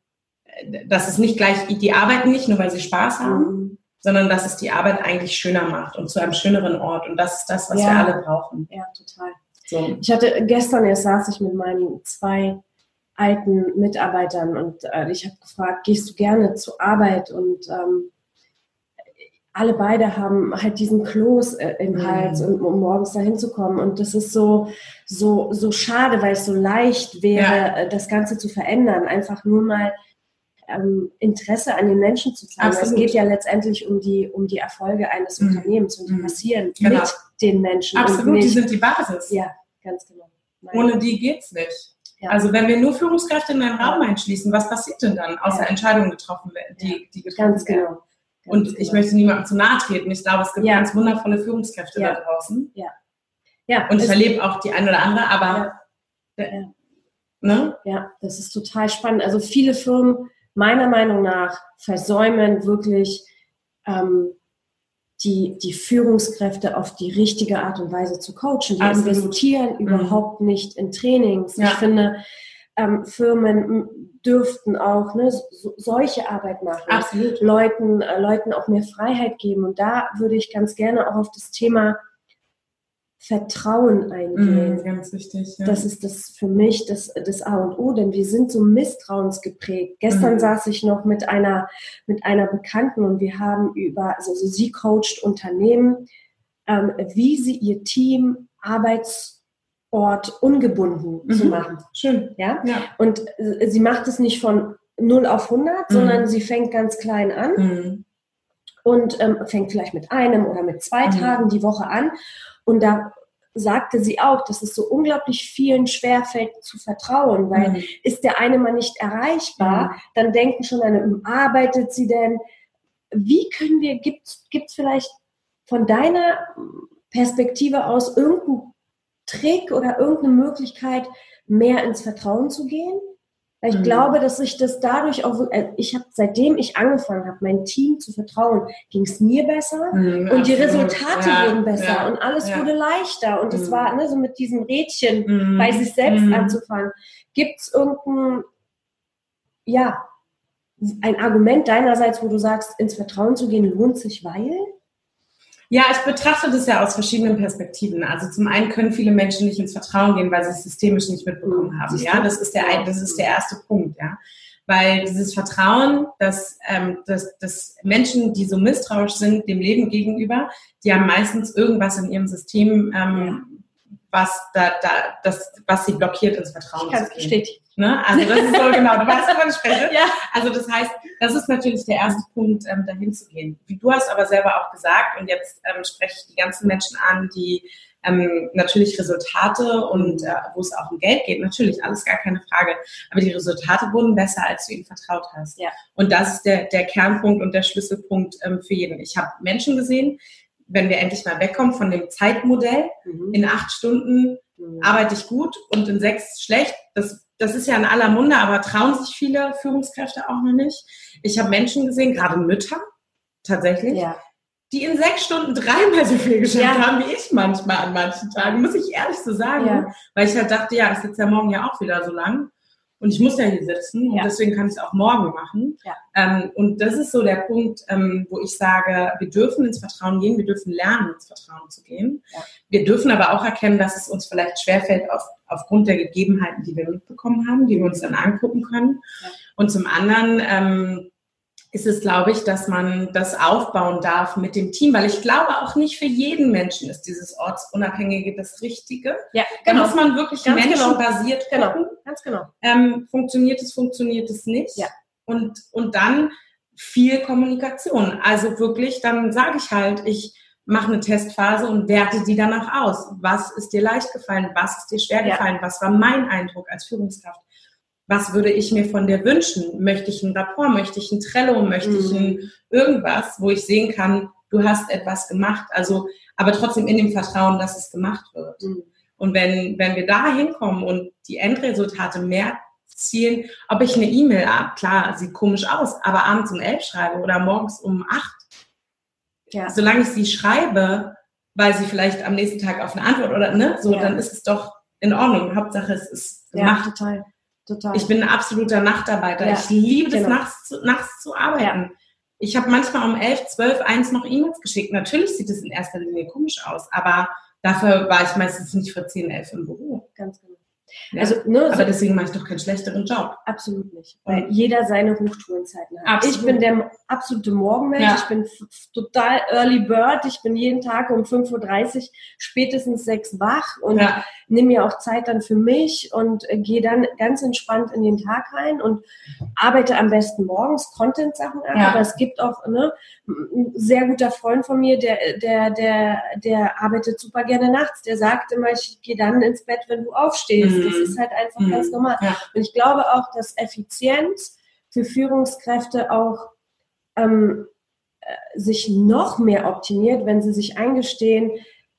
dass es nicht gleich, die arbeiten nicht nur, weil sie Spaß haben, sondern dass es die Arbeit eigentlich schöner macht und zu einem schöneren Ort. Und das ist das, was ja. wir alle brauchen. Ja, total. So. Ich hatte gestern erst saß ich mit meinen zwei alten Mitarbeitern und äh, ich habe gefragt, gehst du gerne zur Arbeit? Und ähm, alle beide haben halt diesen Kloß äh, im. Hals, um, um morgens dahin zu kommen. Und das ist so, so, so schade, weil es so leicht wäre, ja. Äh, das Ganze zu verändern. Einfach nur mal ähm, Interesse an den Menschen zu zeigen. Es geht ja letztendlich um die, um die Erfolge eines mhm. Unternehmens und die mhm. passieren genau. mit den Menschen. Absolut, die sind die Basis. Ja, ganz genau. Meine Ohne die geht's nicht. Ja. Also wenn wir nur Führungskräfte in einen Raum einschließen, was passiert denn dann, außer ja. Entscheidungen getroffen werden, die, die getroffen ganz werden? Genau. Und ich möchte niemandem zu nahe treten. Ich glaube, es gibt ganz wundervolle Führungskräfte da draußen. Ja. ja. Und ich erlebe auch die eine oder andere, aber ja. Ne? ja, das ist total spannend. Also viele Firmen, meiner Meinung nach, versäumen wirklich ähm, die, die Führungskräfte auf die richtige Art und Weise zu coachen. Die Absolut. investieren mhm. überhaupt nicht in Trainings. Ja. Ich finde, ähm, Firmen dürften auch ne, so, solche Arbeit machen, Absolut. Leuten, äh, Leuten auch mehr Freiheit geben. Und da würde ich ganz gerne auch auf das Thema Vertrauen eingehen. Mm, ganz wichtig. Ja. Das ist das für mich das, das A und O, denn wir sind so misstrauensgeprägt. Gestern mm. saß ich noch mit einer, mit einer Bekannten und wir haben über, also, also sie coacht Unternehmen, ähm, wie sie ihr Team Arbeitsort ungebunden mhm. zu machen. Schön. Ja? ja. Und sie macht es nicht von 0 auf 100, mm. sondern sie fängt ganz klein an mhm. und ähm, fängt vielleicht mit einem oder mit zwei mhm. Tagen die Woche an und da sagte sie auch, dass es so unglaublich vielen schwerfällt zu vertrauen, weil mhm. ist der eine mal nicht erreichbar, mhm. dann denken schon eine, hm, arbeitet sie denn? Wie können wir, gibt es vielleicht von deiner Perspektive aus irgendeinen Trick oder irgendeine Möglichkeit, mehr ins Vertrauen zu gehen? Weil ich mhm. glaube, dass ich das dadurch auch, äh, ich habe, seitdem ich angefangen habe, mein Team zu vertrauen, ging es mir besser mhm, und die Resultate ja, wurden besser ja, und alles ja. wurde leichter. Und es mhm. war ne, so mit diesem Rädchen mhm. bei sich selbst mhm. anzufangen. Gibt es irgendein, ja, ein Argument deinerseits, wo du sagst, ins Vertrauen zu gehen, lohnt sich, weil? Ja, ich betrachte das ja aus verschiedenen Perspektiven. Also zum einen können viele Menschen nicht ins Vertrauen gehen, weil sie es systemisch nicht mitbekommen haben. Ja, das ist der, das ist der erste Punkt. Ja, weil dieses Vertrauen, dass, ähm, dass, dass Menschen, die so misstrauisch sind dem Leben gegenüber, die haben meistens irgendwas in ihrem System, ähm, was da, da, das, was sie blockiert ins Vertrauen. Ich kann es bestätigen. Ne? Also das ist so genau, du weißt, wovon ich spreche. ja. Also das heißt, das ist natürlich der erste Punkt, ähm, dahin zu gehen. Du hast aber selber auch gesagt, und jetzt ähm, spreche ich die ganzen Menschen an, die ähm, natürlich Resultate und äh, wo es auch um Geld geht, natürlich, alles gar keine Frage. Aber die Resultate wurden besser, als du ihnen vertraut hast. Ja. Und das ist der, der Kernpunkt und der Schlüsselpunkt ähm, für jeden. Ich habe Menschen gesehen, wenn wir endlich mal wegkommen von dem Zeitmodell, mhm. in acht Stunden mhm. arbeite ich gut und in sechs schlecht, das das ist ja in aller Munde, aber trauen sich viele Führungskräfte auch noch nicht. Ich habe Menschen gesehen, gerade Mütter tatsächlich, ja. die in sechs Stunden dreimal so viel geschafft ja. haben wie ich manchmal an manchen Tagen, muss ich ehrlich so sagen. Ja. Weil ich halt dachte, ja, ich sitze ja morgen ja auch wieder so lang. Und ich muss ja hier sitzen und ja. deswegen kann ich es auch morgen machen. Ja. Ähm, und das ist so der Punkt, ähm, wo ich sage, wir dürfen ins Vertrauen gehen, wir dürfen lernen, ins Vertrauen zu gehen. Ja. Wir dürfen aber auch erkennen, dass es uns vielleicht schwerfällt auf, aufgrund der Gegebenheiten, die wir mitbekommen haben, die wir uns dann angucken können. Und zum anderen ähm, ist es, glaube ich, dass man das aufbauen darf mit dem Team, weil ich glaube auch nicht für jeden Menschen ist dieses Ortsunabhängige das Richtige. Ja, genau. Da muss man wirklich Ganz genau. menschenbasiert genau. gucken. Genau. Ganz genau. Ähm, funktioniert es, funktioniert es nicht? Ja. Und, und dann viel Kommunikation. Also wirklich, dann sage ich halt, ich mache eine Testphase und werte die danach aus. Was ist dir leicht gefallen? Was ist dir schwer gefallen? Ja. Was war mein Eindruck als Führungskraft? Was würde ich mir von dir wünschen? Möchte ich ein Rapport, möchte ich ein Trello, möchte ich ein mhm. irgendwas, wo ich sehen kann, du hast etwas gemacht, also aber trotzdem in dem Vertrauen, dass es gemacht wird. Mhm. Und wenn, wenn wir da hinkommen und die Endresultate mehr zielen, ob ich eine E-Mail ab, klar, sieht komisch aus, aber abends um elf schreibe oder morgens um acht, ja. solange ich sie schreibe, weil sie vielleicht am nächsten Tag auf eine Antwort oder ne, so, ja. dann ist es doch in Ordnung. Hauptsache es ist gemacht. Ja, total. Total. Ich bin ein absoluter Nachtarbeiter. Ja, ich liebe genau. es, nachts zu, nachts zu arbeiten. Ja. Ich habe manchmal um elf, zwölf, eins noch E-Mails geschickt. Natürlich sieht es in erster Linie komisch aus, aber dafür war ich meistens nicht vor zehn, elf im Büro. Ganz genau. Ja. Also, ne, aber deswegen mache ich doch keinen schlechteren Job. Absolut nicht. Weil mhm. jeder seine Hochtourenzeiten hat. Absolut. Ich bin der absolute Morgenmensch. Ja. Ich bin total Early Bird. Ich bin jeden Tag um 5.30 Uhr spätestens sechs wach und ja. Nehme mir auch Zeit dann für mich und äh, gehe dann ganz entspannt in den Tag rein und arbeite am besten morgens Content-Sachen ab. Aber es gibt auch ne, ein sehr guter Freund von mir, der, der, der, der arbeitet super gerne nachts. Der sagt immer, ich gehe dann ins Bett, wenn du aufstehst. Mhm. Das ist halt einfach mhm. ganz normal. Ja. Und ich glaube auch, dass Effizienz für Führungskräfte auch ähm, äh, sich noch mehr optimiert, wenn sie sich eingestehen,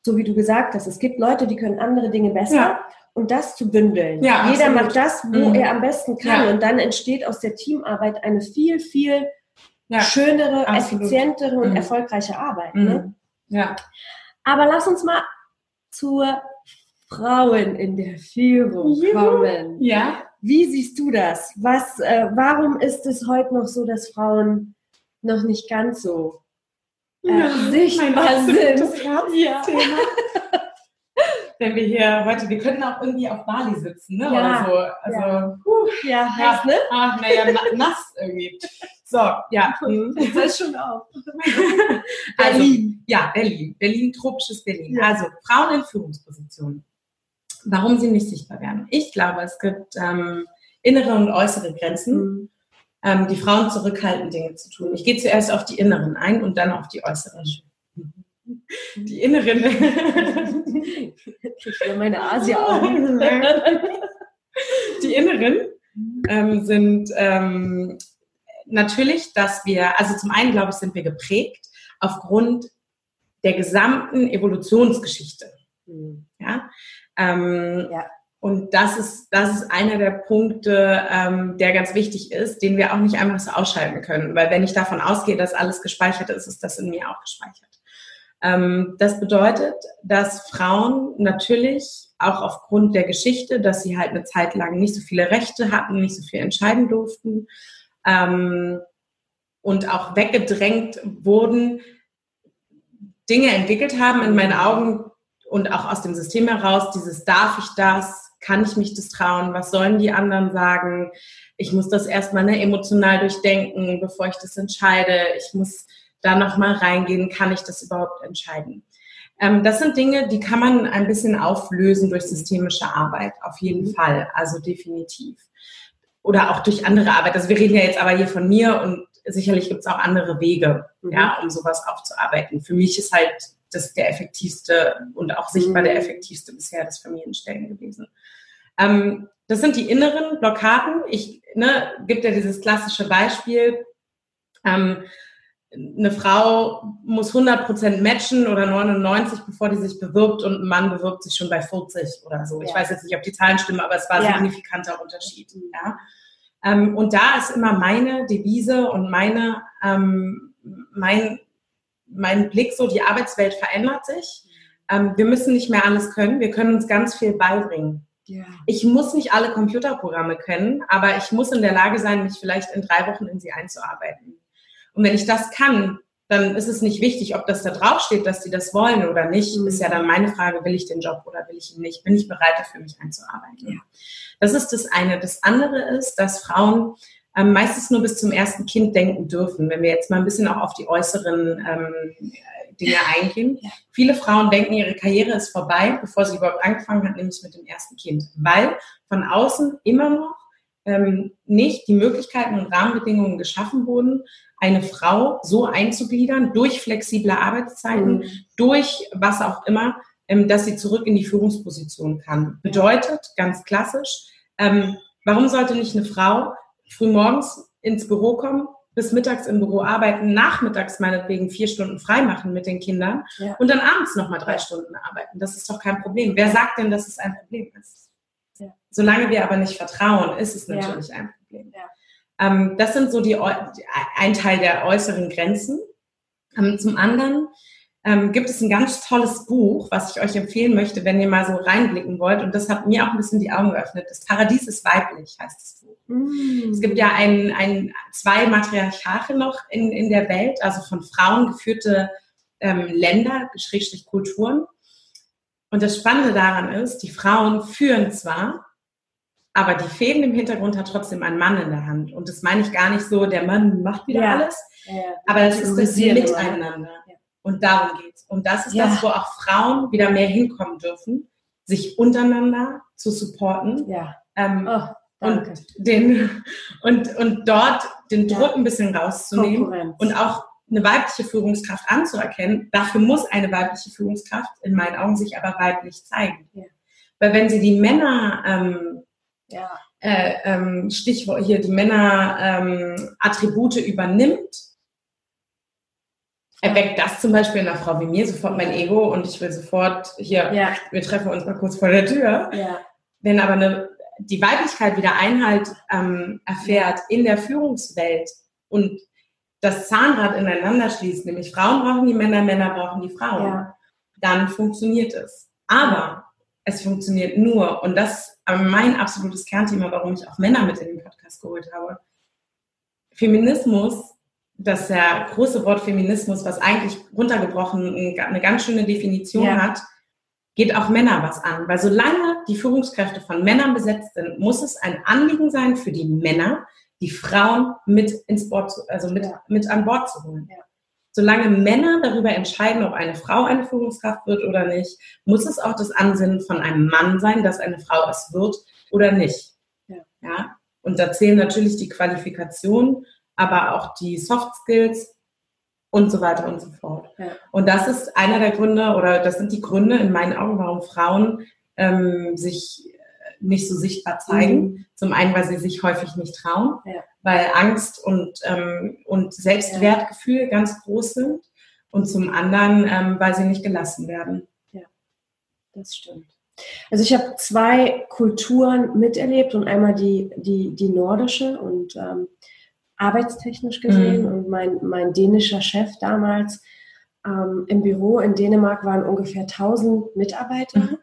so wie du gesagt hast, es gibt Leute, die können andere Dinge besser. Ja. Und das zu bündeln. Ja, Jeder absolut. macht das, wo mhm. er am besten kann. Und dann entsteht aus der Teamarbeit eine viel, viel schönere, absolut. effizientere und mhm. erfolgreiche Arbeit. Ne? Mhm. Ja. Aber lass uns mal zur Frauen in der Führung kommen. Ja. Wie siehst du das? Was, äh, warum ist es heute noch so, dass Frauen noch nicht ganz so äh, ja, sichtbar sind? Ja. Wenn wir hier heute, wir könnten auch irgendwie auf Bali sitzen, ne? Ja. Oder so. Also, ja, uh, ja heiß, ne? Ach, naja, nass irgendwie. So, ja. Das ist schon auf. Also, Berlin. ja, Berlin. Berlin, tropisches Berlin. Ja. Also, Frauen in Führungspositionen warum sie nicht sichtbar werden. Ich glaube, es gibt ähm, innere und äußere Grenzen, mhm. Ähm, die Frauen zurückhalten, Dinge zu tun. Ich gehe zuerst auf die inneren ein und dann auf die äußeren. Die inneren. ich will meine Asia-Augen. die inneren ähm, sind ähm, natürlich, dass wir, also zum einen glaube ich, sind wir geprägt aufgrund der gesamten Evolutionsgeschichte. Mhm. Ja? Ähm, ja. Und das ist, das ist einer der Punkte, ähm, der ganz wichtig ist, den wir auch nicht einfach so ausschalten können. Weil wenn ich davon ausgehe, dass alles gespeichert ist, ist das in mir auch gespeichert. Ähm, das bedeutet, dass Frauen natürlich auch aufgrund der Geschichte, dass sie halt eine Zeit lang nicht so viele Rechte hatten, nicht so viel entscheiden durften ähm, und auch weggedrängt wurden, Dinge entwickelt haben in meinen Augen und auch aus dem System heraus, dieses darf ich das, kann ich mich das trauen, was sollen die anderen sagen, ich muss das erstmal ne, emotional durchdenken, bevor ich das entscheide, ich muss da nochmal reingehen, kann ich das überhaupt entscheiden. Ähm, das sind Dinge, die kann man ein bisschen auflösen durch systemische Arbeit, auf jeden mhm. Fall, also definitiv. Oder auch durch andere Arbeit. Also wir reden ja jetzt aber hier von mir und sicherlich gibt es auch andere Wege, mhm. ja, um sowas aufzuarbeiten. Für mich ist halt das der effektivste und auch sichtbar der mhm. effektivste bisher das Familienstellen gewesen. Ähm, das sind die inneren Blockaden. Ich ne, gibt ja dieses klassische Beispiel. Ähm, eine Frau muss 100% matchen oder 99, bevor die sich bewirbt und ein Mann bewirbt sich schon bei 40 oder so. Ja. Ich weiß jetzt nicht, ob die Zahlen stimmen, aber es war ein ja. signifikanter Unterschied. Ja. Ähm, und da ist immer meine Devise und meine, ähm, mein, mein Blick so, die Arbeitswelt verändert sich. Ähm, wir müssen nicht mehr alles können, wir können uns ganz viel beibringen. Ja. Ich muss nicht alle Computerprogramme können, aber ich muss in der Lage sein, mich vielleicht in drei Wochen in sie einzuarbeiten. Und wenn ich das kann, dann ist es nicht wichtig, ob das da draufsteht, dass die das wollen oder nicht. Mhm. Ist ja dann meine Frage, will ich den Job oder will ich ihn nicht? Bin ich bereit dafür, mich einzuarbeiten? Ja. Das ist das eine. Das andere ist, dass Frauen ähm, meistens nur bis zum ersten Kind denken dürfen. Wenn wir jetzt mal ein bisschen auch auf die äußeren ähm, Dinge eingehen. Ja. Viele Frauen denken, ihre Karriere ist vorbei, bevor sie überhaupt angefangen hat, nämlich mit dem ersten Kind. Weil von außen immer noch ähm, nicht die Möglichkeiten und Rahmenbedingungen geschaffen wurden, eine Frau so einzugliedern durch flexible Arbeitszeiten, mhm. durch was auch immer, ähm, dass sie zurück in die Führungsposition kann. Bedeutet, ganz klassisch, ähm, warum sollte nicht eine Frau frühmorgens ins Büro kommen, bis mittags im Büro arbeiten, nachmittags meinetwegen vier Stunden frei machen mit den Kindern ja. und dann abends nochmal drei Stunden arbeiten. Das ist doch kein Problem. Wer sagt denn, dass es ein Problem ist? Ja. Solange wir aber nicht vertrauen, ist es natürlich ja. ein Problem. Ähm, das sind so die, ein Teil der äußeren Grenzen. Ähm, zum anderen ähm, gibt es ein ganz tolles Buch, was ich euch empfehlen möchte, wenn ihr mal so reinblicken wollt. Und das hat mir auch ein bisschen die Augen geöffnet. Das Paradies ist weiblich, heißt das Buch. Mm. Es gibt ja ein, ein, zwei Matriarchate noch in, in der Welt, also von Frauen geführte ähm, Länder, Schrägstrich Kulturen. Und das Spannende daran ist, die Frauen führen zwar, aber die Fäden im Hintergrund hat trotzdem ein Mann in der Hand. Und das meine ich gar nicht so, der Mann macht wieder ja. alles, ja. aber das ist das Miteinander. Und darum geht's. Und das ist ja. das, wo auch Frauen wieder mehr hinkommen dürfen, sich untereinander zu supporten. Ja. Ähm, oh, und, den, und, und dort den Druck ja. ein bisschen rauszunehmen und auch eine weibliche Führungskraft anzuerkennen. Dafür muss eine weibliche Führungskraft in meinen Augen sich aber weiblich zeigen. Ja. Weil wenn sie die Männer, ähm, ja. äh, ähm, Stichwort hier, die Männer ähm, Attribute übernimmt, erweckt das zum Beispiel einer Frau wie mir sofort mein Ego und ich will sofort hier, ja. wir treffen uns mal kurz vor der Tür. Ja. Wenn aber eine, die Weiblichkeit wieder Einhalt ähm, erfährt in der Führungswelt und das Zahnrad ineinander schließt, nämlich Frauen brauchen die Männer, Männer brauchen die Frauen, ja. dann funktioniert es. Aber es funktioniert nur, und das ist mein absolutes Kernthema, warum ich auch Männer mit in den Podcast geholt habe. Feminismus dass der große Wort Feminismus, was eigentlich runtergebrochen eine ganz schöne Definition ja. hat, geht auch Männer was an. Weil solange die Führungskräfte von Männern besetzt sind, muss es ein Anliegen sein für die Männer, die Frauen mit ins Board, also mit, ja. mit an Bord zu holen. Ja. Solange Männer darüber entscheiden, ob eine Frau eine Führungskraft wird oder nicht, muss es auch das Ansinnen von einem Mann sein, dass eine Frau es wird oder nicht. Ja. ja? Und da zählen natürlich die Qualifikationen aber auch die Soft Skills und so weiter und so fort. Ja. Und das ist einer der Gründe oder das sind die Gründe in meinen Augen, warum Frauen ähm, sich nicht so sichtbar zeigen. Mhm. Zum einen, weil sie sich häufig nicht trauen, ja. weil Angst und, ähm, und Selbstwertgefühl ja. ganz groß sind. Und zum anderen, ähm, weil sie nicht gelassen werden. Ja, das stimmt. Also ich habe zwei Kulturen miterlebt und einmal die, die, die nordische und ähm, arbeitstechnisch gesehen. Mhm. Und mein, mein dänischer Chef damals ähm, im Büro in Dänemark waren ungefähr 1000 Mitarbeiter. Mhm.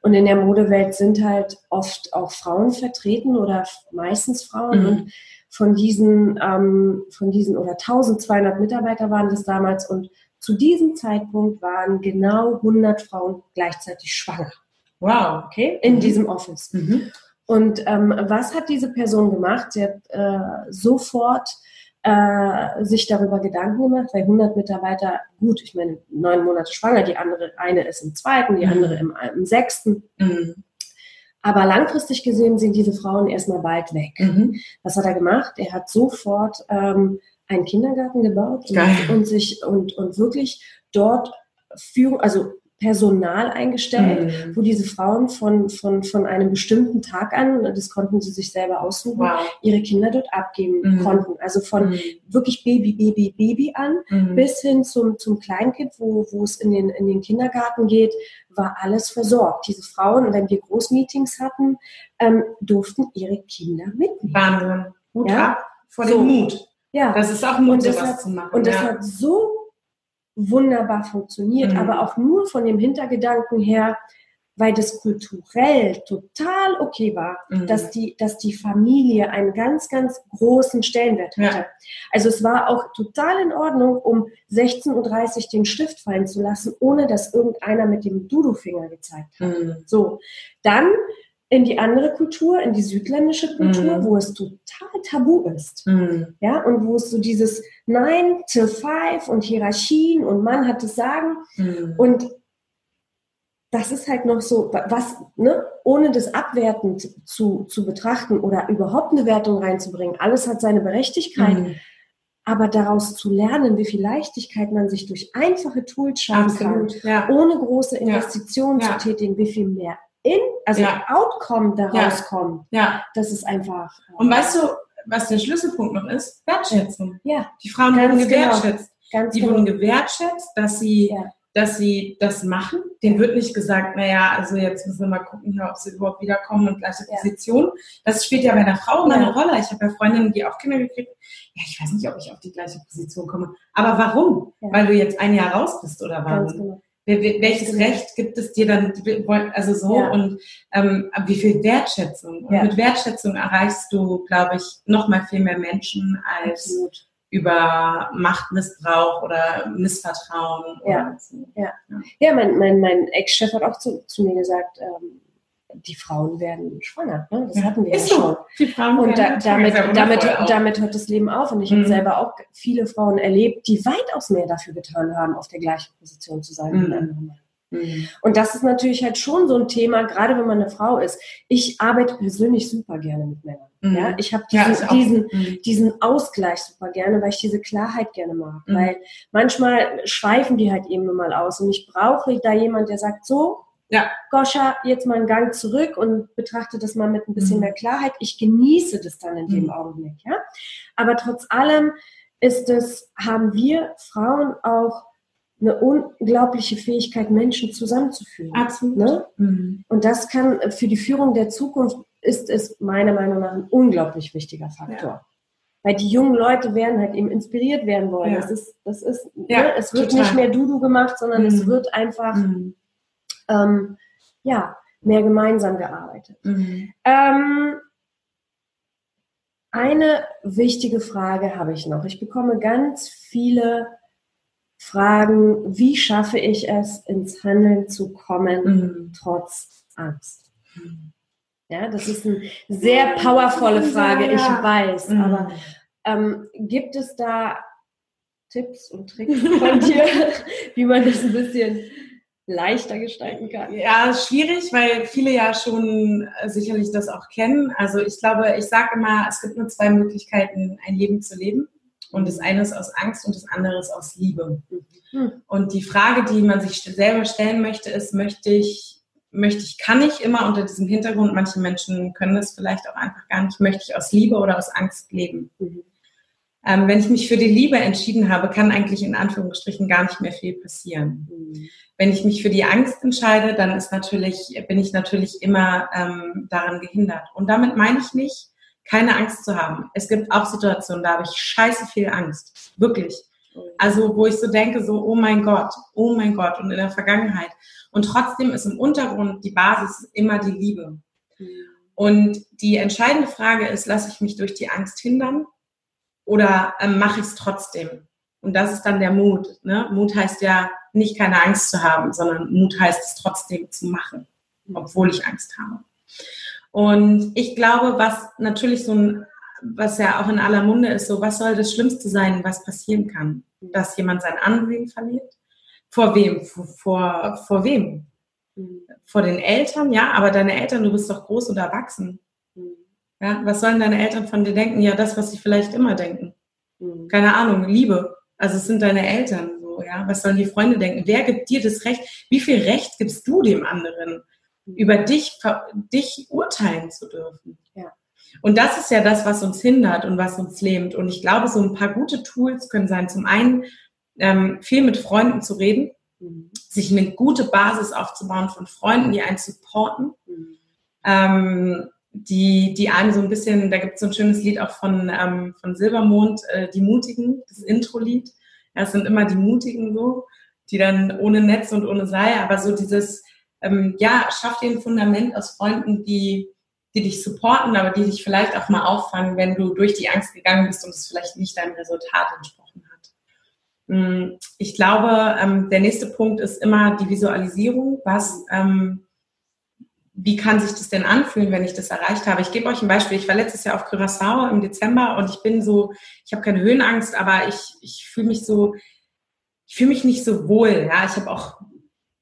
Und in der Modewelt sind halt oft auch Frauen vertreten oder meistens Frauen. Mhm. Und von diesen, ähm, von diesen oder 1200 Mitarbeiter waren das damals und zu diesem Zeitpunkt waren genau 100 Frauen gleichzeitig schwanger. Wow, okay, in mhm. diesem Office. Mhm. Und ähm, was hat diese Person gemacht? Sie hat äh, sofort äh, sich darüber Gedanken gemacht, weil 100 Mitarbeiter, gut, ich meine, neun Monate schwanger, die andere, eine ist im zweiten, die mhm. andere im, im sechsten. Mhm. Aber langfristig gesehen sind diese Frauen erstmal bald weg. Mhm. Was hat er gemacht? Er hat sofort ähm, einen Kindergarten gebaut und, und, sich und, und wirklich dort Führung, also Personal eingestellt, mhm. wo diese Frauen von, von, von einem bestimmten Tag an, das konnten sie sich selber aussuchen, wow. ihre Kinder dort abgeben mhm. konnten. Also von mhm. wirklich Baby, Baby, Baby an mhm. bis hin zum, zum Kleinkind, wo, wo es in den, in den Kindergarten geht, war alles versorgt. Diese Frauen, wenn wir Großmeetings hatten, ähm, durften ihre Kinder mitnehmen. Wahnsinn. Hut ja? ab vor dem so. Mut. Ja. Das ist auch Mut, und hat, zu machen. Und das ja. hat so wunderbar funktioniert, mhm. aber auch nur von dem Hintergedanken her, weil das kulturell total okay war, mhm. dass, die, dass die Familie einen ganz, ganz großen Stellenwert hatte. Ja. Also es war auch total in Ordnung, um 16.30 Uhr den Stift fallen zu lassen, ohne dass irgendeiner mit dem Dudu-Finger gezeigt hat. Mhm. So, dann in die andere Kultur, in die südländische Kultur, mm. wo es total tabu ist. Mm. Ja, und wo es so dieses Nein to Five und Hierarchien und Mann hat das Sagen. Mm. Und das ist halt noch so, was, ne, ohne das abwertend zu, zu betrachten oder überhaupt eine Wertung reinzubringen, alles hat seine Berechtigkeit. Mhm. Aber daraus zu lernen, wie viel Leichtigkeit man sich durch einfache Tools schaffen kann, ja. ohne große Investitionen ja. zu tätigen, wie viel mehr in, also ja. Outcome daraus ja. kommt. Ja. Das ist einfach. Äh, Und weißt du, was der Schlüsselpunkt noch ist? Wertschätzung. Ja. Die Frauen Ganz wurden genau. gewertschätzt. Genau. Ganz die genau. wurden gewertschätzt, dass sie, ja. dass sie das machen. Denen wird nicht gesagt, naja, also jetzt müssen wir mal gucken ob sie überhaupt wiederkommen und gleiche. Position. Das spielt ja bei der Frau immer eine Rolle. Ich habe ja Freundinnen, die auch Kinder gekriegt. Ja, ich weiß nicht, ob ich auf die gleiche Position komme. Aber warum? Weil du jetzt ein Jahr raus bist oder warum? Ganz genau. Welches Recht gibt es dir dann, also so, ja. und ähm, wie viel Wertschätzung. Und ja. mit Wertschätzung erreichst du, glaube ich, noch mal viel mehr Menschen als Absolut. über Machtmissbrauch oder Missvertrauen. Ja, oder so. ja. ja. mein, mein, mein Ex-Chef hat auch zu, zu mir gesagt, ähm, die Frauen werden schwanger. Ne? Das hatten wir Ist ja so. schon. Die Frauen und da, damit, damit, damit hört das Leben auf. Und ich mhm. habe selber auch viele Frauen erlebt, die weitaus mehr dafür getan haben, auf der gleichen Position zu sein mhm. wie ein anderer Mann. Mhm. Und das ist natürlich halt schon so ein Thema, gerade wenn man eine Frau ist. Ich arbeite persönlich super gerne mit Männern. Mhm. Ja, ich habe diesen, ja, diesen, mhm. diesen Ausgleich super gerne, weil ich diese Klarheit gerne mag. Mhm. Weil manchmal schweifen die halt eben nur mal aus und ich brauche da jemand, der sagt, so, ja. Goscha, jetzt mal einen Gang zurück und betrachte das mal mit ein bisschen mhm. mehr Klarheit. Ich genieße das dann in dem mhm. Augenblick, ja. Aber trotz allem ist es, haben wir Frauen auch eine unglaubliche Fähigkeit, Menschen zusammenzuführen. Absolut. Ne? Mhm. Und das kann für die Führung der Zukunft ist es meiner Meinung nach ein unglaublich wichtiger Faktor. Ja. Weil die jungen Leute werden halt eben inspiriert werden wollen. Ja. Das ist, das ist, ja, ne? es wird total. nicht mehr Dudu gemacht, sondern mhm. es wird einfach mhm ähm, ja, mehr gemeinsam gearbeitet. Mhm. Ähm, eine wichtige Frage habe ich noch. Ich bekomme ganz viele Fragen, wie schaffe ich es, ins Handeln zu kommen, mhm. trotz Angst? Ja, das ist eine sehr powervolle Frage, ich weiß, mhm. aber ähm, gibt es da Tipps und Tricks von dir, wie man das ein bisschen leichter gestalten kann? Ja, schwierig, weil viele ja schon äh, sicherlich das auch kennen. Also ich glaube, ich sage immer, es gibt nur zwei Möglichkeiten, ein Leben zu leben. Und das eine ist aus Angst und das andere ist aus Liebe. Mhm. Und die Frage, die man sich selber stellen möchte, ist, möchte ich, möchte ich, kann ich immer unter diesem Hintergrund, manche Menschen können das vielleicht auch einfach gar nicht, möchte ich aus Liebe oder aus Angst leben? Mhm. Ähm, wenn ich mich für die Liebe entschieden habe, kann eigentlich in Anführungsstrichen gar nicht mehr viel passieren. Mhm. Wenn ich mich für die Angst entscheide, dann ist natürlich, bin ich natürlich immer ähm, daran gehindert. Und damit meine ich nicht, keine Angst zu haben. Es gibt auch Situationen, da habe ich scheiße viel Angst. Wirklich. Also, wo ich so denke, so, oh mein Gott, oh mein Gott, und in der Vergangenheit. Und trotzdem ist im Untergrund die Basis immer die Liebe. Mhm. Und die entscheidende Frage ist, lasse ich mich durch die Angst hindern oder ähm, mache ich es trotzdem? Und das ist dann der Mut. Ne? Mut heißt ja nicht keine Angst zu haben, sondern Mut heißt es trotzdem zu machen, obwohl ich Angst habe. Und ich glaube, was natürlich so ein, was ja auch in aller Munde ist, so was soll das Schlimmste sein, was passieren kann? Dass jemand sein Ansehen verliert? Vor wem? Vor, vor, vor wem? Mhm. Vor den Eltern, ja, aber deine Eltern, du bist doch groß und erwachsen. Mhm. Ja, was sollen deine Eltern von dir denken? Ja, das, was sie vielleicht immer denken. Mhm. Keine Ahnung, Liebe. Also es sind deine Eltern so, ja. Was sollen die Freunde denken? Wer gibt dir das Recht? Wie viel Recht gibst du dem anderen, über dich, dich urteilen zu dürfen? Ja. Und das ist ja das, was uns hindert und was uns lähmt. Und ich glaube, so ein paar gute Tools können sein. Zum einen ähm, viel mit Freunden zu reden, mhm. sich eine gute Basis aufzubauen von Freunden, die einen supporten. Mhm. Ähm, die, die einem so ein bisschen, da gibt es so ein schönes Lied auch von, ähm, von Silbermond, äh, die Mutigen, das Intro-Lied. Ja, es sind immer die Mutigen so, die dann ohne Netz und ohne Seil, aber so dieses, ähm, ja, schaff dir ein Fundament aus Freunden, die, die dich supporten, aber die dich vielleicht auch mal auffangen, wenn du durch die Angst gegangen bist und es vielleicht nicht deinem Resultat entsprochen hat. Mm, ich glaube, ähm, der nächste Punkt ist immer die Visualisierung. Was, ähm, wie kann sich das denn anfühlen, wenn ich das erreicht habe? Ich gebe euch ein Beispiel. Ich war letztes Jahr auf Curaçao im Dezember und ich bin so, ich habe keine Höhenangst, aber ich, ich fühle mich so, ich fühle mich nicht so wohl. Ja, ich habe auch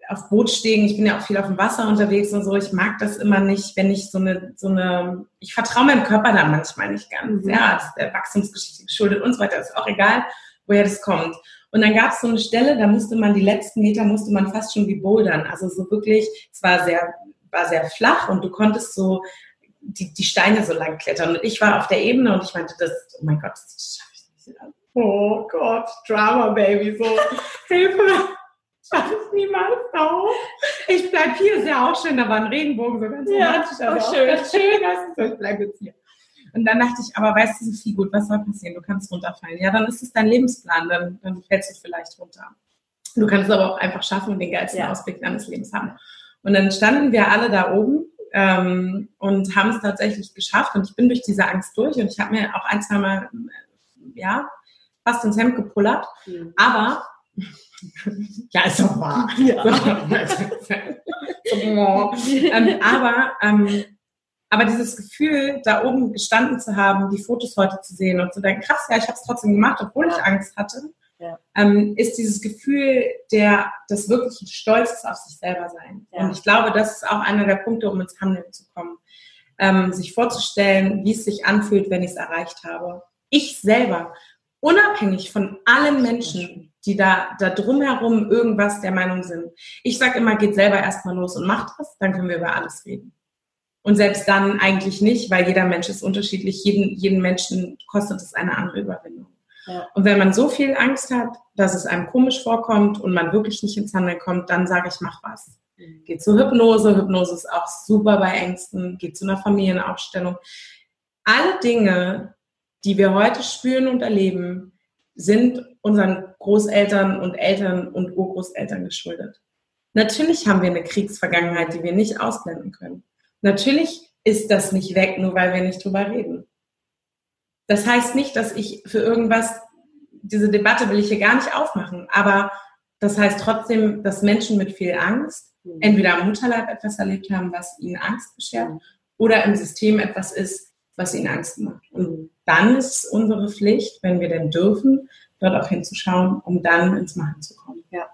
auf Boot stehen, ich bin ja auch viel auf dem Wasser unterwegs und so. Ich mag das immer nicht, wenn ich so eine, so eine, ich vertraue meinem Körper dann manchmal nicht ganz. Mhm. Ja, das ist der Wachstumsgeschichte geschuldet und so weiter. Ist auch egal, woher das kommt. Und dann gab es so eine Stelle, da musste man die letzten Meter musste man fast schon wie bouldern. Also so wirklich, es war sehr war sehr flach und du konntest so die, die Steine so lang klettern. Und ich war auf der Ebene und ich meinte, das, oh mein Gott, das schaffe ich nicht. Oh Gott, Drama Baby, so Hilfe, schaffe ich niemals auch. Ich bleib hier, ist ja auch schön, da war ein Regenbogen, so ganz ja, romantisch, aber auch schön, schön, weißt du, ich bleib jetzt hier. Und dann dachte ich, aber weißt du, Sophie, gut, was soll passieren? Du kannst runterfallen. Ja, dann ist es dein Lebensplan, dann, dann fällst du vielleicht runter. Du kannst es aber auch einfach schaffen und den geilsten ja. Ausblick deines Lebens haben. Und dann standen wir alle da oben ähm, und haben es tatsächlich geschafft. Und ich bin durch diese Angst durch und ich habe mir auch ein, zwei Mal, ja, fast ins Hemd gepullert. Mhm. Aber, ja, ist doch wahr. Ja. ähm, aber, ähm, aber dieses Gefühl, da oben gestanden zu haben, die Fotos heute zu sehen und zu denken, krass, ja, ich habe es trotzdem gemacht, obwohl ich Angst hatte, ja. ähm, ist dieses Gefühl der, des wirklichen Stolzes auf sich selber sein. Ja. Und ich glaube, das ist auch einer der Punkte, um ins Handeln zu kommen. Ähm, sich vorzustellen, wie es sich anfühlt, wenn ich es erreicht habe. Ich selber, unabhängig von allen Menschen, die da, da drumherum irgendwas der Meinung sind. Ich sage immer, geht selber erstmal los und macht das, dann können wir über alles reden. Und selbst dann eigentlich nicht, weil jeder Mensch ist unterschiedlich, jeden, jeden Menschen kostet es eine andere Überwindung. Und wenn man so viel Angst hat, dass es einem komisch vorkommt und man wirklich nicht ins Handeln kommt, dann sage ich, mach was. Mhm. Geht zur Hypnose. Hypnose ist auch super bei Ängsten. Geht zu einer Familienaufstellung. Alle Dinge, die wir heute spüren und erleben, sind unseren Großeltern und Eltern und Urgroßeltern geschuldet. Natürlich haben wir eine Kriegsvergangenheit, die wir nicht ausblenden können. Natürlich ist das nicht weg, nur weil wir nicht drüber reden. Das heißt nicht, dass ich für irgendwas, diese Debatte will ich hier gar nicht aufmachen, aber das heißt trotzdem, dass Menschen mit viel Angst mhm. entweder am Mutterleib etwas erlebt haben, was ihnen Angst beschert, oder im System etwas ist, was ihnen Angst macht. Und mhm. dann ist unsere Pflicht, wenn wir denn dürfen, dort auch hinzuschauen, um dann ins Machen zu kommen. Ja.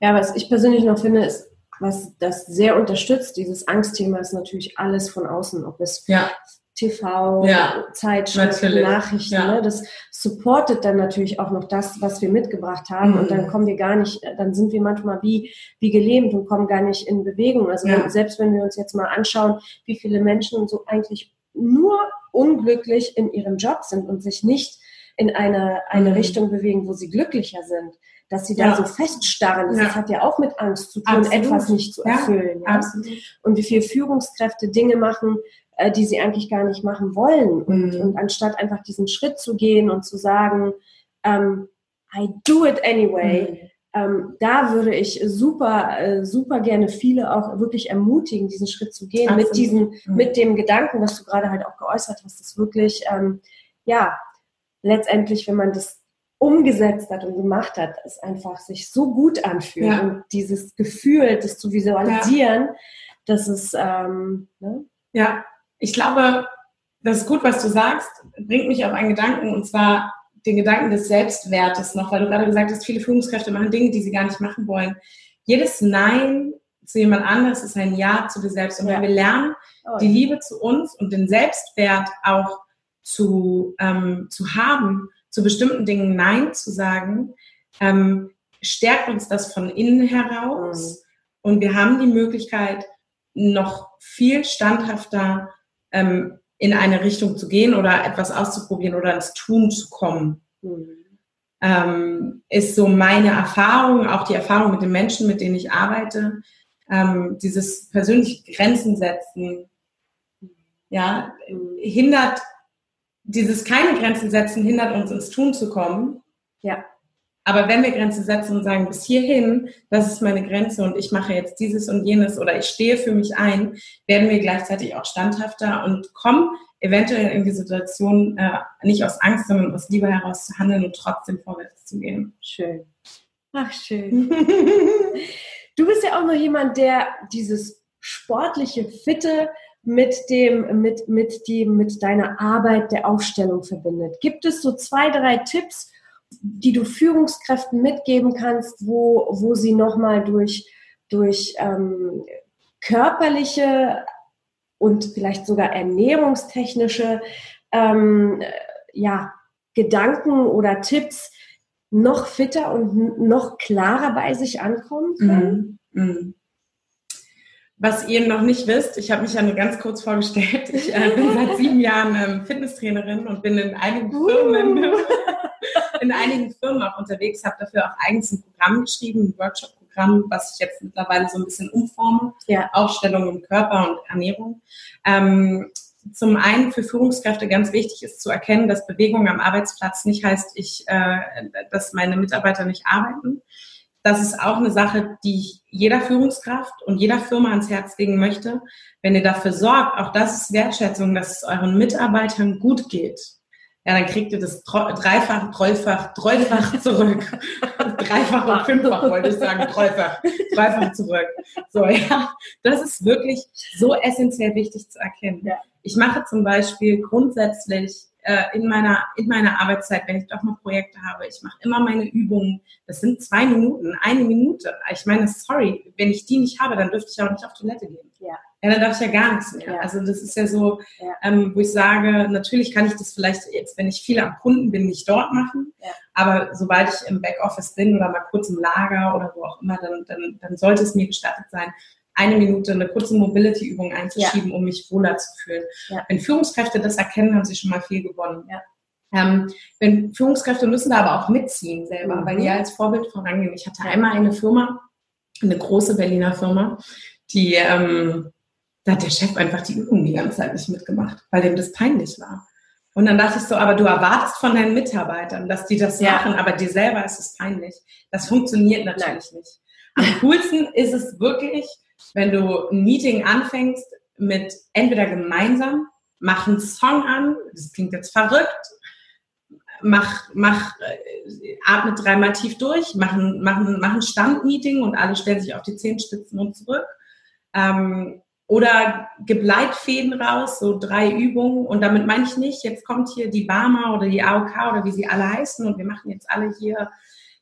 Ja, was ich persönlich noch finde, ist, was das sehr unterstützt, dieses Angstthema ist natürlich alles von außen, ob es ja. TV, ja, Zeitschriften, Nachrichten. Ja. Ne? Das supportet dann natürlich auch noch das, was wir mitgebracht haben. Mhm. Und dann mhm. kommen wir gar nicht, dann sind wir manchmal wie, wie gelähmt und kommen gar nicht in Bewegung. Also ja. selbst wenn wir uns jetzt mal anschauen, wie viele Menschen so eigentlich nur unglücklich in ihrem Job sind und sich nicht in eine, eine mhm. Richtung bewegen, wo sie glücklicher sind dass sie da ja. so feststarren. Das ja. hat ja auch mit Angst zu tun, Absolut. etwas nicht zu erfüllen. Ja? Und wie viele Führungskräfte Dinge machen, äh, die sie eigentlich gar nicht machen wollen. Und, mhm. und anstatt einfach diesen Schritt zu gehen und zu sagen, ähm, I do it anyway, mhm. ähm, da würde ich super, äh, super gerne viele auch wirklich ermutigen, diesen Schritt zu gehen, Absolut. mit diesem, mhm. mit dem Gedanken, was du gerade halt auch geäußert hast, dass wirklich, ähm, ja, letztendlich, wenn man das umgesetzt hat und gemacht hat, es einfach sich so gut anfühlt ja. und dieses Gefühl, das zu visualisieren, ja. dass es, ähm, ne? ja, ich glaube, das ist gut, was du sagst, bringt mich auf einen Gedanken und zwar den Gedanken des Selbstwertes noch, weil du gerade gesagt hast, viele Führungskräfte machen Dinge, die sie gar nicht machen wollen. Jedes Nein zu jemand anderes ist ein Ja zu dir selbst. Und wenn wir lernen, oh, die Liebe zu uns und den Selbstwert auch zu, ähm, zu haben, zu bestimmten Dingen Nein zu sagen, ähm, stärkt uns das von innen heraus. Mhm. Und wir haben die Möglichkeit, noch viel standhafter ähm, in eine Richtung zu gehen oder etwas auszuprobieren oder ins Tun zu kommen. Mhm. Ähm, ist so meine Erfahrung, auch die Erfahrung mit den Menschen, mit denen ich arbeite, ähm, dieses persönliche Grenzen setzen, ja, hindert, dieses keine Grenzen setzen, hindert uns ins Tun zu kommen. Ja. Aber wenn wir Grenzen setzen und sagen, bis hierhin, das ist meine Grenze und ich mache jetzt dieses und jenes oder ich stehe für mich ein, werden wir gleichzeitig auch standhafter und kommen eventuell in die Situation äh, nicht aus Angst, sondern aus Liebe heraus zu handeln und trotzdem vorwärts zu gehen. Schön. Ach, schön. du bist ja auch noch jemand, der dieses sportliche, fitte mit dem, mit, mit dem, mit deiner Arbeit der Aufstellung verbindet. Gibt es so zwei, drei Tipps, die du Führungskräften mitgeben kannst, wo, wo sie nochmal durch, durch ähm, körperliche und vielleicht sogar ernährungstechnische ähm, ja, Gedanken oder Tipps noch fitter und noch klarer bei sich ankommen können? Mm, mm. Was ihr noch nicht wisst, ich habe mich ja nur ganz kurz vorgestellt. Ich äh, bin seit sieben Jahren ähm, Fitnesstrainerin und bin in einigen Firmen uh. in einigen Firmen auch unterwegs, habe dafür auch eigens ein Programm geschrieben, ein Workshop-Programm, was ich jetzt mittlerweile so ein bisschen umforme. Ja. Aufstellung im Körper und Ernährung. Ähm, zum einen für Führungskräfte ganz wichtig ist zu erkennen, dass Bewegung am Arbeitsplatz nicht heißt, ich, äh, dass meine Mitarbeiter nicht arbeiten. Das ist auch eine Sache, die ich jeder Führungskraft und jeder Firma ans Herz legen möchte. Wenn ihr dafür sorgt, auch das ist Wertschätzung, dass es euren Mitarbeitern gut geht ja, dann kriegt ihr das dreifach, dreifach, dreifach zurück. dreifach und fünffach wollte ich sagen, dreifach, dreifach zurück. So, ja, das ist wirklich so essentiell wichtig zu erkennen. Ja. Ich mache zum Beispiel grundsätzlich äh, in meiner, in meiner Arbeitszeit, wenn ich doch mal Projekte habe, ich mache immer meine Übungen. Das sind zwei Minuten, eine Minute. Ich meine, sorry, wenn ich die nicht habe, dann dürfte ich auch nicht auf Toilette gehen. Ja. Ja, dann darf ich ja gar nichts mehr. Ja. Also das ist ja so, ja. Ähm, wo ich sage, natürlich kann ich das vielleicht jetzt, wenn ich viel am Kunden bin, nicht dort machen. Ja. Aber sobald ich im Backoffice bin oder mal kurz im Lager oder wo auch immer, dann, dann, dann sollte es mir gestattet sein, eine Minute eine kurze Mobility-Übung einzuschieben, um mich wohler zu fühlen. Wenn Führungskräfte das erkennen, haben sie schon mal viel gewonnen. Ähm, wenn Führungskräfte müssen da aber auch mitziehen selber, mhm. weil die ja als Vorbild vorangehen. Ich hatte einmal eine Firma, eine große Berliner Firma, die ähm, da hat der Chef einfach die Übung die ganze Zeit nicht mitgemacht, weil dem das peinlich war. Und dann dachte ich so, aber du erwartest von deinen Mitarbeitern, dass die das ja. machen, aber dir selber ist es peinlich. Das funktioniert natürlich Nein. nicht. Am coolsten ist es wirklich, wenn du ein Meeting anfängst mit entweder gemeinsam, mach einen Song an, das klingt jetzt verrückt, mach, mach, äh, atme dreimal tief durch, mach ein, mach ein, mach ein Standmeeting und alle stellen sich auf die Zehenspitzen und zurück. Ähm, oder gib Leitfäden raus, so drei Übungen. Und damit meine ich nicht, jetzt kommt hier die Barma oder die AOK oder wie sie alle heißen und wir machen jetzt alle hier.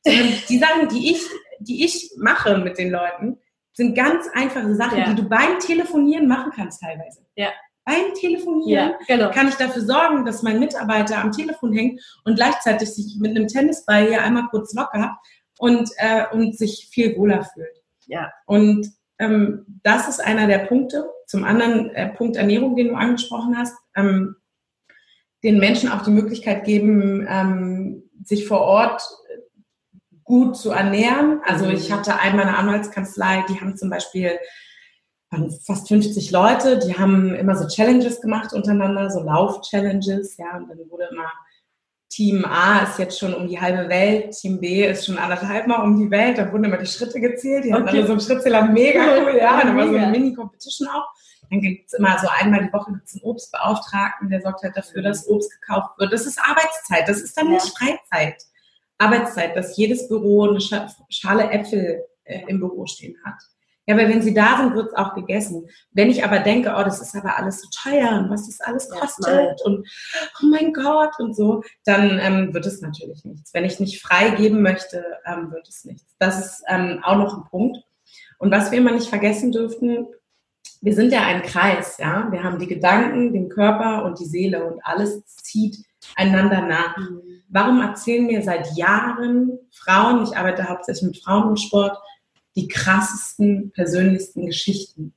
Die Sachen, die ich, die ich mache mit den Leuten, sind ganz einfache Sachen, ja. die du beim Telefonieren machen kannst teilweise. Ja. Beim Telefonieren ja, genau. kann ich dafür sorgen, dass mein Mitarbeiter am Telefon hängt und gleichzeitig sich mit einem Tennisball hier einmal kurz locker und, äh, und sich viel wohler fühlt. Ja. Und ähm, das ist einer der Punkte. Zum anderen äh, Punkt Ernährung, den du angesprochen hast. Ähm, den Menschen auch die Möglichkeit geben, ähm, sich vor Ort gut zu ernähren. Also mhm. ich hatte einmal eine Anwaltskanzlei, die haben zum Beispiel fast 50 Leute, die haben immer so Challenges gemacht untereinander, so Lauf-Challenges, ja, und dann wurde immer Team A ist jetzt schon um die halbe Welt, Team B ist schon anderthalb Mal um die Welt. Da wurden immer die Schritte gezählt. Die okay. hatten alle so einen Schrittzähler, mega cool, ja. Und immer so eine Mini-Competition auch. Dann gibt es immer so einmal die Woche einen Obstbeauftragten, der sorgt halt dafür, dass Obst gekauft wird. Das ist Arbeitszeit, das ist dann nicht Freizeit. Arbeitszeit, dass jedes Büro eine Schale Äpfel äh, im Büro stehen hat. Ja, weil wenn sie da sind, wird es auch gegessen. Wenn ich aber denke, oh, das ist aber alles so teuer und was das alles kostet ja, und oh mein Gott und so, dann ähm, wird es natürlich nichts. Wenn ich nicht freigeben möchte, ähm, wird es nichts. Das ist ähm, auch noch ein Punkt. Und was wir immer nicht vergessen dürften, wir sind ja ein Kreis, ja. Wir haben die Gedanken, den Körper und die Seele und alles zieht einander nach. Mhm. Warum erzählen mir seit Jahren Frauen, ich arbeite hauptsächlich mit Frauen im Sport, die krassesten, persönlichsten Geschichten?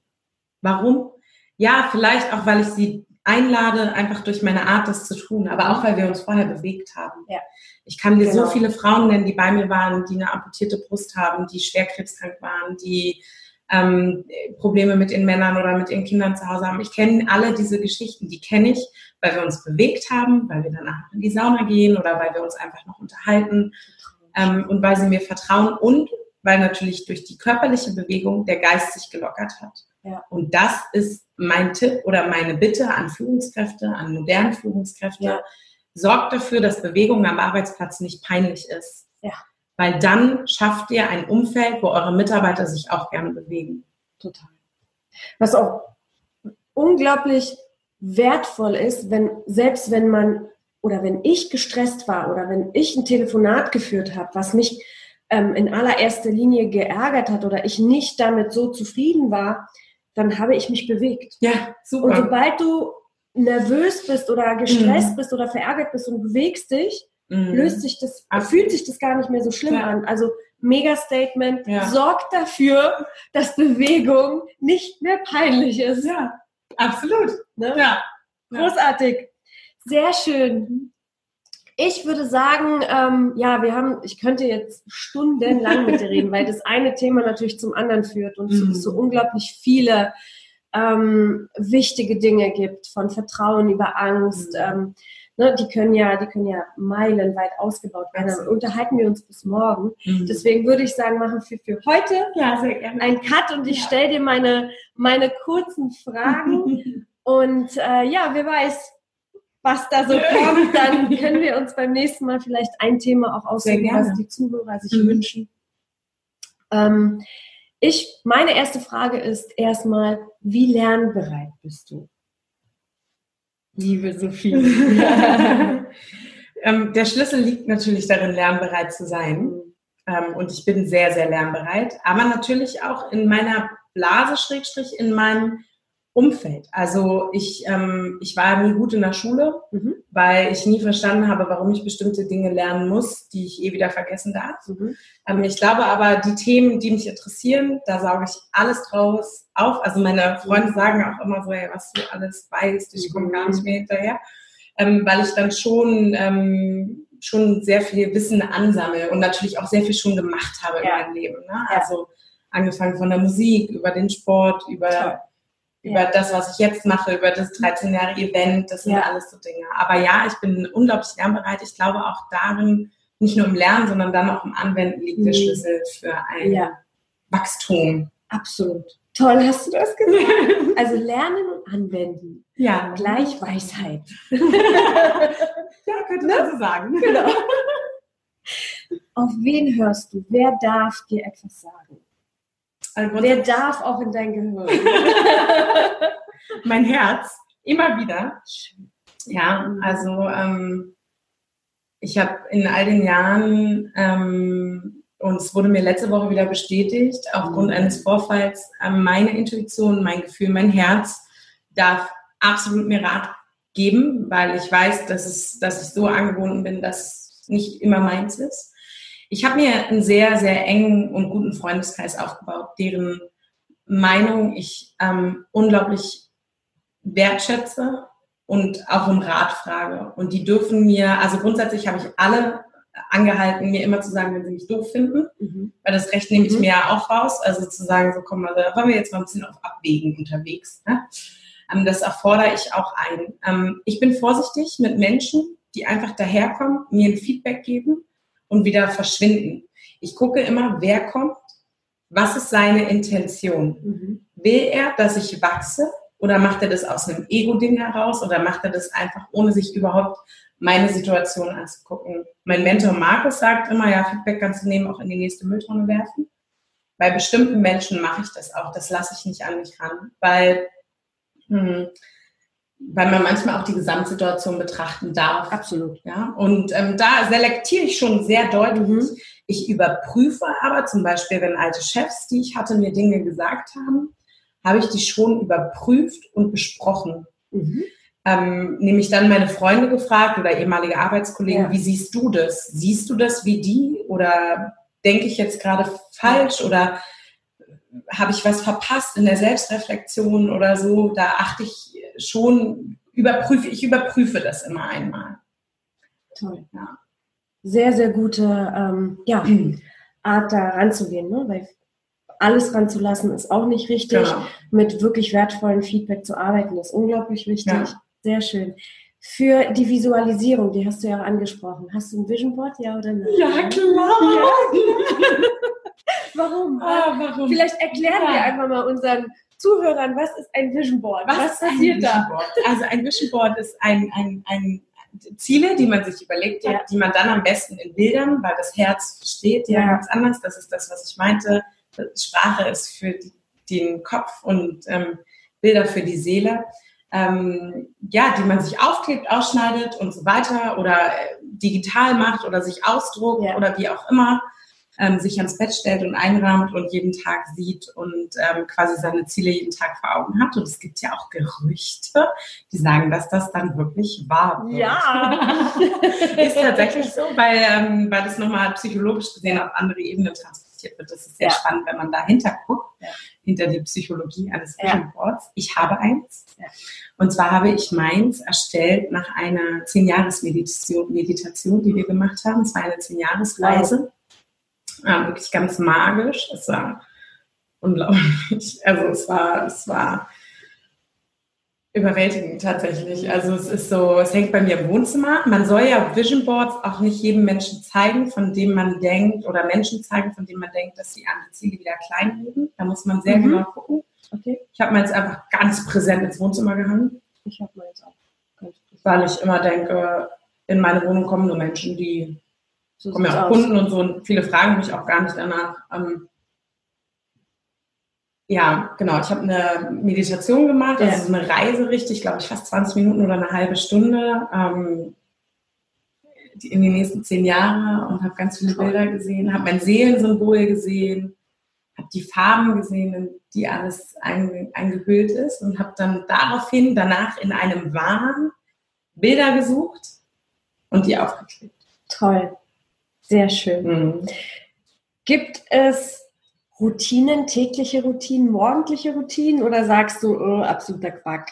Warum? Ja, vielleicht auch, weil ich sie einlade, einfach durch meine Art, das zu tun, aber auch, weil wir uns vorher bewegt haben. Ja. Ich kann dir genau. so viele Frauen nennen, die bei mir waren, die eine amputierte Brust haben, die schwer krebskrank waren, die ähm, Probleme mit den Männern oder mit ihren Kindern zu Hause haben. Ich kenne alle diese Geschichten, die kenne ich, weil wir uns bewegt haben, weil wir danach in die Sauna gehen oder weil wir uns einfach noch unterhalten ähm, und weil sie mir vertrauen und weil natürlich durch die körperliche Bewegung der Geist sich gelockert hat. Ja. Und das ist mein Tipp oder meine Bitte an Führungskräfte, an modernen Führungskräfte. Ja. Sorgt dafür, dass Bewegung am Arbeitsplatz nicht peinlich ist. Ja weil dann schafft ihr ein Umfeld, wo eure Mitarbeiter sich auch gerne bewegen. Total. Was auch unglaublich wertvoll ist, wenn selbst wenn man oder wenn ich gestresst war oder wenn ich ein Telefonat geführt habe, was mich ähm, in allererster Linie geärgert hat oder ich nicht damit so zufrieden war, dann habe ich mich bewegt. Ja, super. Und sobald du nervös bist oder gestresst mhm. bist oder verärgert bist und bewegst dich, mhm. löst sich das, Absolut. fühlt sich das gar nicht mehr so schlimm ja. an. Also Mega-Statement, ja. sorgt dafür, dass Bewegung nicht mehr peinlich ist. Ja, absolut. Ne? Ja. Großartig. Sehr schön. Ich würde sagen, ähm, ja, wir haben, ich könnte jetzt stundenlang mit dir reden, weil das eine Thema natürlich zum anderen führt und mhm. so, so unglaublich viele ähm, wichtige Dinge gibt, von Vertrauen über Angst, mhm. ähm, ne, die können ja, die können ja meilenweit ausgebaut werden. Dann unterhalten wir uns bis morgen. Mhm. Deswegen würde ich sagen, machen wir für heute ja, ein Cut und ich ja. stelle dir meine, meine kurzen Fragen. und äh, ja, wer weiß, was da so kommt, dann können wir uns beim nächsten Mal vielleicht ein Thema auch aussuchen, was die Zuhörer sich mhm. wünschen. Ähm, ich, meine erste Frage ist erstmal, wie lernbereit bist du? Liebe Sophie. ähm, der Schlüssel liegt natürlich darin, lernbereit zu sein. Ähm, und ich bin sehr, sehr lernbereit. Aber natürlich auch in meiner Blase, Schrägstrich, in meinem Umfeld. Also ich, ähm, ich war nie gut in der Schule, mhm. weil ich nie verstanden habe, warum ich bestimmte Dinge lernen muss, die ich eh wieder vergessen darf. Mhm. Ähm, ich glaube aber, die Themen, die mich interessieren, da sauge ich alles draus auf. Also meine Freunde sagen auch immer so, hey, was du alles weißt, ich komme gar nicht mehr hinterher. Ähm, weil ich dann schon, ähm, schon sehr viel Wissen ansammle und natürlich auch sehr viel schon gemacht habe ja. in meinem Leben. Ne? Also angefangen von der Musik, über den Sport, über... Toll über das, was ich jetzt mache, über das 13 Jahre Event, das sind ja. alles so Dinge. Aber ja, ich bin unglaublich lernbereit. Ich glaube auch darin, nicht nur im Lernen, sondern dann auch im Anwenden liegt der mhm. Schlüssel für ein ja. Wachstum. Absolut. Toll, hast du das gesagt? Also lernen und anwenden. Ja. Gleich Weisheit. ja, könnte man ne? so sagen. Genau. Auf wen hörst du? Wer darf dir etwas sagen? Also Der darf auch in dein Gehirn. mein Herz, immer wieder. Ja, also ähm, ich habe in all den Jahren, ähm, und es wurde mir letzte Woche wieder bestätigt, aufgrund mhm. eines Vorfalls, ähm, meine Intuition, mein Gefühl, mein Herz darf absolut mir Rat geben, weil ich weiß, dass, es, dass ich so angebunden bin, dass es nicht immer meins ist. Ich habe mir einen sehr, sehr engen und guten Freundeskreis aufgebaut, deren Meinung ich ähm, unglaublich wertschätze und auch um Rat frage. Und die dürfen mir, also grundsätzlich habe ich alle angehalten, mir immer zu sagen, wenn sie mich doof finden, mhm. weil das Recht nehme ich mhm. mir ja auch raus. Also zu sagen, so komm mal, da waren wir jetzt mal ein bisschen auf Abwägen unterwegs. Ne? Ähm, das erfordere ich auch ein. Ähm, ich bin vorsichtig mit Menschen, die einfach daherkommen, mir ein Feedback geben und wieder verschwinden. Ich gucke immer, wer kommt, was ist seine Intention. Mhm. Will er, dass ich wachse oder macht er das aus einem Ego-Ding heraus oder macht er das einfach, ohne sich überhaupt meine Situation anzugucken? Mein Mentor Markus sagt immer, ja, Feedback kannst du nehmen, auch in die nächste Mülltonne werfen. Bei bestimmten Menschen mache ich das auch. Das lasse ich nicht an mich ran, weil hm, weil man manchmal auch die Gesamtsituation betrachten darf. Absolut. Ja, und ähm, da selektiere ich schon sehr deutlich. Mhm. Ich überprüfe aber zum Beispiel, wenn alte Chefs, die ich hatte, mir Dinge gesagt haben, habe ich die schon überprüft und besprochen. Mhm. Ähm, nämlich dann meine Freunde gefragt oder ehemalige Arbeitskollegen, ja. wie siehst du das? Siehst du das wie die oder denke ich jetzt gerade falsch oder habe ich was verpasst in der Selbstreflexion oder so? Da achte ich schon, überprüfe, ich überprüfe das immer einmal. Toll. Ja. Sehr, sehr gute ähm, ja, Art da ranzugehen, ne? weil alles ranzulassen ist auch nicht richtig. Genau. Mit wirklich wertvollem Feedback zu arbeiten ist unglaublich wichtig. Ja. Sehr schön. Für die Visualisierung, die hast du ja angesprochen. Hast du ein Vision Board, ja oder nein? Ja, klar. Ja. warum? Ah, warum? Vielleicht erklären ja. wir einfach mal unseren Zuhörern, was ist ein Vision Board? Was, was passiert da? Also ein Vision Board ist ein, ein, ein Ziele, die man sich überlegt hat, ja. die man dann am besten in Bildern, weil das Herz versteht ja, ganz anders. Das ist das, was ich meinte. Sprache ist für den Kopf und ähm, Bilder für die Seele. Ähm, ja, die man sich aufklebt, ausschneidet und so weiter oder äh, digital macht oder sich ausdruckt ja. oder wie auch immer ähm, sich ans Bett stellt und einrahmt und jeden Tag sieht und ähm, quasi seine Ziele jeden Tag vor Augen hat. Und es gibt ja auch Gerüchte, die sagen, dass das dann wirklich wahr wird. Ja. ist tatsächlich so, weil, ähm, weil das nochmal psychologisch gesehen auf andere Ebenen transportiert wird. Das ist sehr ja. spannend, wenn man dahinter guckt, ja. hinter die Psychologie eines Vision Boards. Ich habe eins. Und zwar habe ich meins erstellt nach einer zehn Jahres Meditation, Meditation, die wir gemacht haben. Es war eine zehn Jahresreise ja, wirklich ganz magisch. Es war unglaublich. Also es war, es war überwältigend tatsächlich. Also es ist so, es hängt bei mir im Wohnzimmer. Man soll ja Vision Boards auch nicht jedem Menschen zeigen, von dem man denkt, oder Menschen zeigen, von denen man denkt, dass sie an die Ziele wieder klein legen. Da muss man sehr mhm. genau gucken. Okay. Ich habe meins einfach ganz präsent ins Wohnzimmer gehangen. Ich habe meins auch. Weil ich immer denke, in meine Wohnung kommen nur Menschen, die so kommen ja auch. Kunden und so und viele fragen mich auch gar nicht danach. Ähm, ja, genau. Ich habe eine Meditation gemacht, also ja. eine Reise richtig, glaube ich, fast 20 Minuten oder eine halbe Stunde ähm, in die nächsten zehn Jahre und habe ganz viele Bilder gesehen, habe mein Seelensymbol gesehen, habe die Farben gesehen, in die alles eingehüllt ist und habe dann daraufhin danach in einem Wahn Bilder gesucht und die aufgeklebt. Toll. Sehr schön. Mhm. Gibt es Routinen, tägliche Routinen, morgendliche Routinen oder sagst du, oh, absoluter Quack?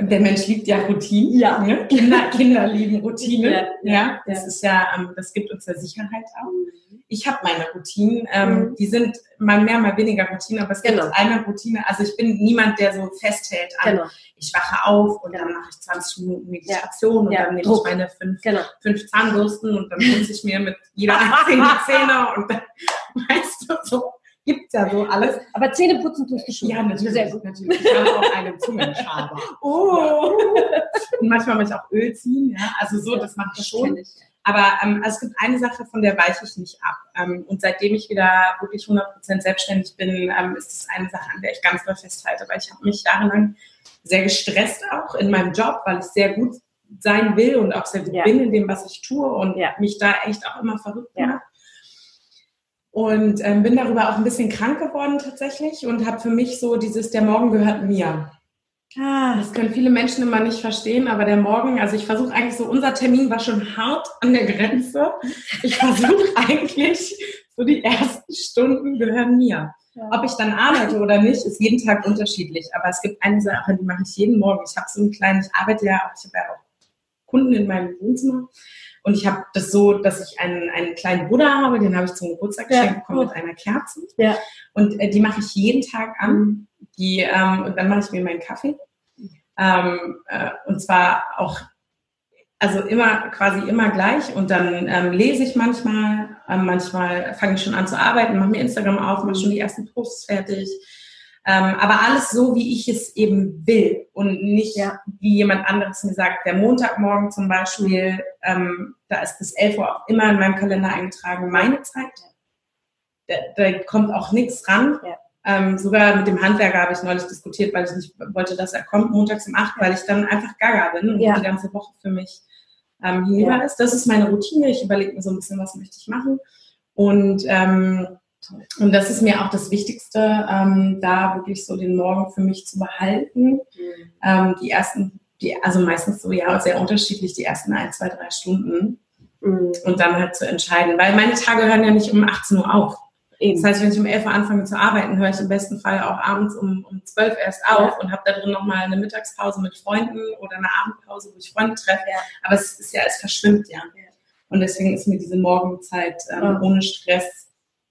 Der Mensch liebt ja Routinen. Ja. Ne? Kinder, Kinder lieben Routinen. Ja, ja, ja. Das ist ja, ähm, das gibt uns ja Sicherheit auch. Mhm. Ich habe meine Routinen. Ähm, mhm. Die sind mal mehr, mal weniger Routinen, aber es gibt genau. eine Routine. Also ich bin niemand, der so festhält an, genau. ich wache auf und dann mache ich 20 Minuten Meditation und dann nehme Druck. ich meine fünf, genau. fünf Zahnbürsten und dann putze ich mir mit jeder einzelnen Zähne und dann, weißt du, so Gibt's ja so alles. Aber Zähne putzen tust du schon. Ja, natürlich. Sehr gut. natürlich. Ich habe auch einen Zungenschaber. oh. Und manchmal mache ich auch Öl ziehen. Ja? Also so, das mache ich schon. Ich. Aber ähm, also es gibt eine Sache, von der weiche ich nicht ab. Ähm, und seitdem ich wieder wirklich 100% selbstständig bin, ähm, ist es eine Sache, an der ich ganz doll festhalte. Weil ich habe mich jahrelang sehr gestresst auch in meinem Job, weil ich sehr gut sein will und auch sehr gut ja. bin in dem, was ich tue und ja. mich da echt auch immer verrückt mache. Und ähm, bin darüber auch ein bisschen krank geworden tatsächlich und habe für mich so dieses, der Morgen gehört mir. Ah. Das können viele Menschen immer nicht verstehen, aber der Morgen, also ich versuche eigentlich so, unser Termin war schon hart an der Grenze. Ich versuche eigentlich, so die ersten Stunden gehören mir. Ja. Ob ich dann arbeite oder nicht, ist jeden Tag unterschiedlich. Aber es gibt eine Sache, die mache ich jeden Morgen. Ich habe so einen kleinen, ich arbeite ja auch, ich habe ja auch Kunden in meinem Wohnzimmer. Und ich habe das so, dass ich einen, einen kleinen Buddha habe, den habe ich zum Geburtstag geschenkt bekommen mit einer Kerze. Ja. Und äh, die mache ich jeden Tag an. Die, ähm, und dann mache ich mir meinen Kaffee. Ähm, äh, und zwar auch also immer quasi immer gleich und dann ähm, lese ich manchmal, ähm, manchmal fange ich schon an zu arbeiten, mache mir Instagram auf, mache schon die ersten Posts fertig. Ähm, aber alles so, wie ich es eben will und nicht ja. wie jemand anderes mir sagt. Der Montagmorgen zum Beispiel, ähm, da ist bis 11 Uhr auch immer in meinem Kalender eingetragen, meine Zeit. Da, da kommt auch nichts ran. Ja. Ähm, sogar mit dem Handwerker habe ich neulich diskutiert, weil ich nicht wollte, dass er kommt montags um 8, weil ich dann einfach gaga bin und ja. die ganze Woche für mich ähm, hinüber ist. Das ist meine Routine. Ich überlege mir so ein bisschen, was möchte ich machen. Und, ähm, und das ist mir auch das Wichtigste, ähm, da wirklich so den Morgen für mich zu behalten. Mhm. Ähm, die ersten, die, also meistens so, ja, sehr unterschiedlich, die ersten ein, zwei, drei Stunden. Mhm. Und dann halt zu entscheiden. Weil meine Tage hören ja nicht um 18 Uhr auf. Eben. Das heißt, wenn ich um 11 Uhr anfange zu arbeiten, höre ich im besten Fall auch abends um, um 12 Uhr erst auf ja. und habe da drin nochmal eine Mittagspause mit Freunden oder eine Abendpause, wo ich Freunde treffe. Ja. Aber es ist ja, es verschwimmt ja. Und deswegen ist mir diese Morgenzeit ähm, oh. ohne Stress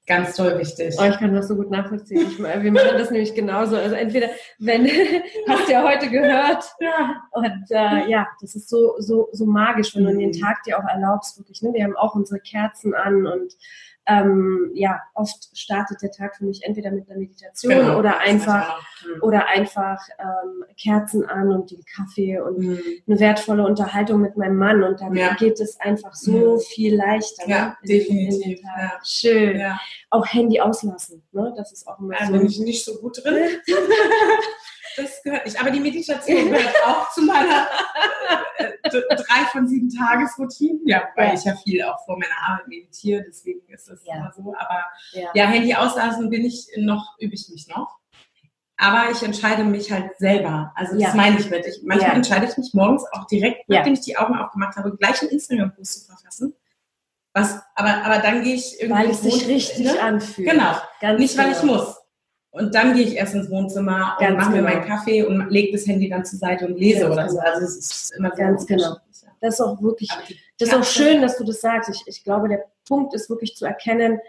ganz toll wichtig. Oh, ich kann das so gut nachvollziehen. Ich, wir machen das nämlich genauso. Also entweder, wenn, hast du ja heute gehört. Ja. Und äh, ja, das ist so, so, so magisch, wenn du den mhm. Tag dir auch erlaubst, wirklich. Ne? Wir haben auch unsere Kerzen an und ähm, ja, oft startet der Tag für mich entweder mit einer Meditation genau, oder einfach mhm. oder einfach ähm, Kerzen an und den Kaffee und mhm. eine wertvolle Unterhaltung mit meinem Mann und dann ja. geht es einfach so mhm. viel leichter. Ja, ne? definitiv. In ja. Schön. Ja. Auch Handy auslassen, ne? Das ist auch immer so. bin ich nicht so gut drin. das gehört nicht. Aber die Meditation gehört auch zu meiner äh, drei von sieben Tagesroutinen. Ja, weil ich ja viel auch vor meiner Arbeit meditiere, deswegen ist das immer so. Aber ja. ja, Handy auslassen bin ich noch, übe ich mich noch. Aber ich entscheide mich halt selber. Also das ja. meine ich mit. Ich, manchmal entscheide ich mich morgens auch direkt, nachdem ich die Augen aufgemacht habe, gleich einen Instagram-Post zu verfassen. Was, aber, aber dann gehe ich irgendwie. Weil es sich richtig ne? anfühlt. Genau. Ganz Nicht, weil ich genau. muss. Und dann gehe ich erst ins Wohnzimmer und mache mir genau. meinen Kaffee und lege das Handy dann zur Seite und lese ganz oder so. Genau. Also es ist immer ganz genau. Das ist auch wirklich, das ist auch schön, dass du das sagst. Ich, ich glaube, der Punkt ist wirklich zu erkennen,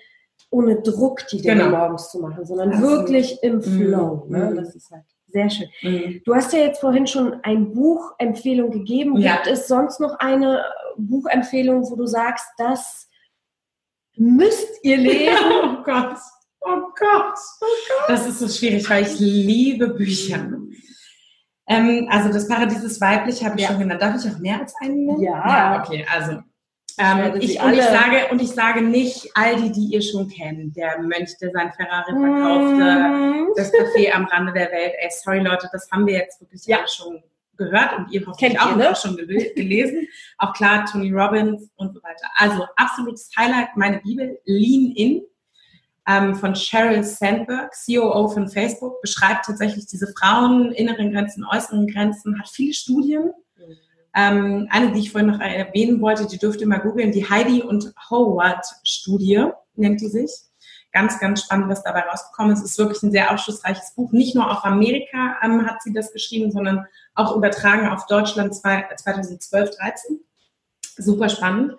ohne Druck die Dinge genau. morgens zu machen, sondern also, wirklich im mhm. Flow. Mhm. Ne? Das ist halt sehr schön. Mhm. Du hast ja jetzt vorhin schon eine Buchempfehlung gegeben. Ja. Gibt es sonst noch eine Buchempfehlung, wo du sagst, das müsst ihr lesen? oh Gott. Oh Gott, oh Gott. Das ist so schwierig, weil ich liebe Bücher. Ähm, also das Paradies ist weiblich, habe ich ja. schon genannt. Darf ich auch mehr als einen nennen? Ja. ja okay, also ähm, ich, und, ich sage, und ich sage nicht all die, die ihr schon kennt. Der Mönch, der sein Ferrari verkaufte, mm. das Café am Rande der Welt. Ey, sorry Leute, das haben wir jetzt wirklich ja. schon gehört und ihr hoffentlich auch, ne? schon gelesen. auch klar, Tony Robbins und so weiter. Also absolutes Highlight, meine Bibel, Lean In ähm, von Sheryl Sandberg, COO von Facebook, beschreibt tatsächlich diese Frauen, inneren Grenzen, äußeren Grenzen, hat viele Studien. Ähm, eine, die ich vorhin noch erwähnen wollte, die dürft ihr mal googeln, die Heidi und Howard-Studie nennt die sich. Ganz, ganz spannend, was dabei rausgekommen ist. Es ist wirklich ein sehr aufschlussreiches Buch. Nicht nur auf Amerika ähm, hat sie das geschrieben, sondern auch übertragen auf Deutschland 2012, 13 super spannend.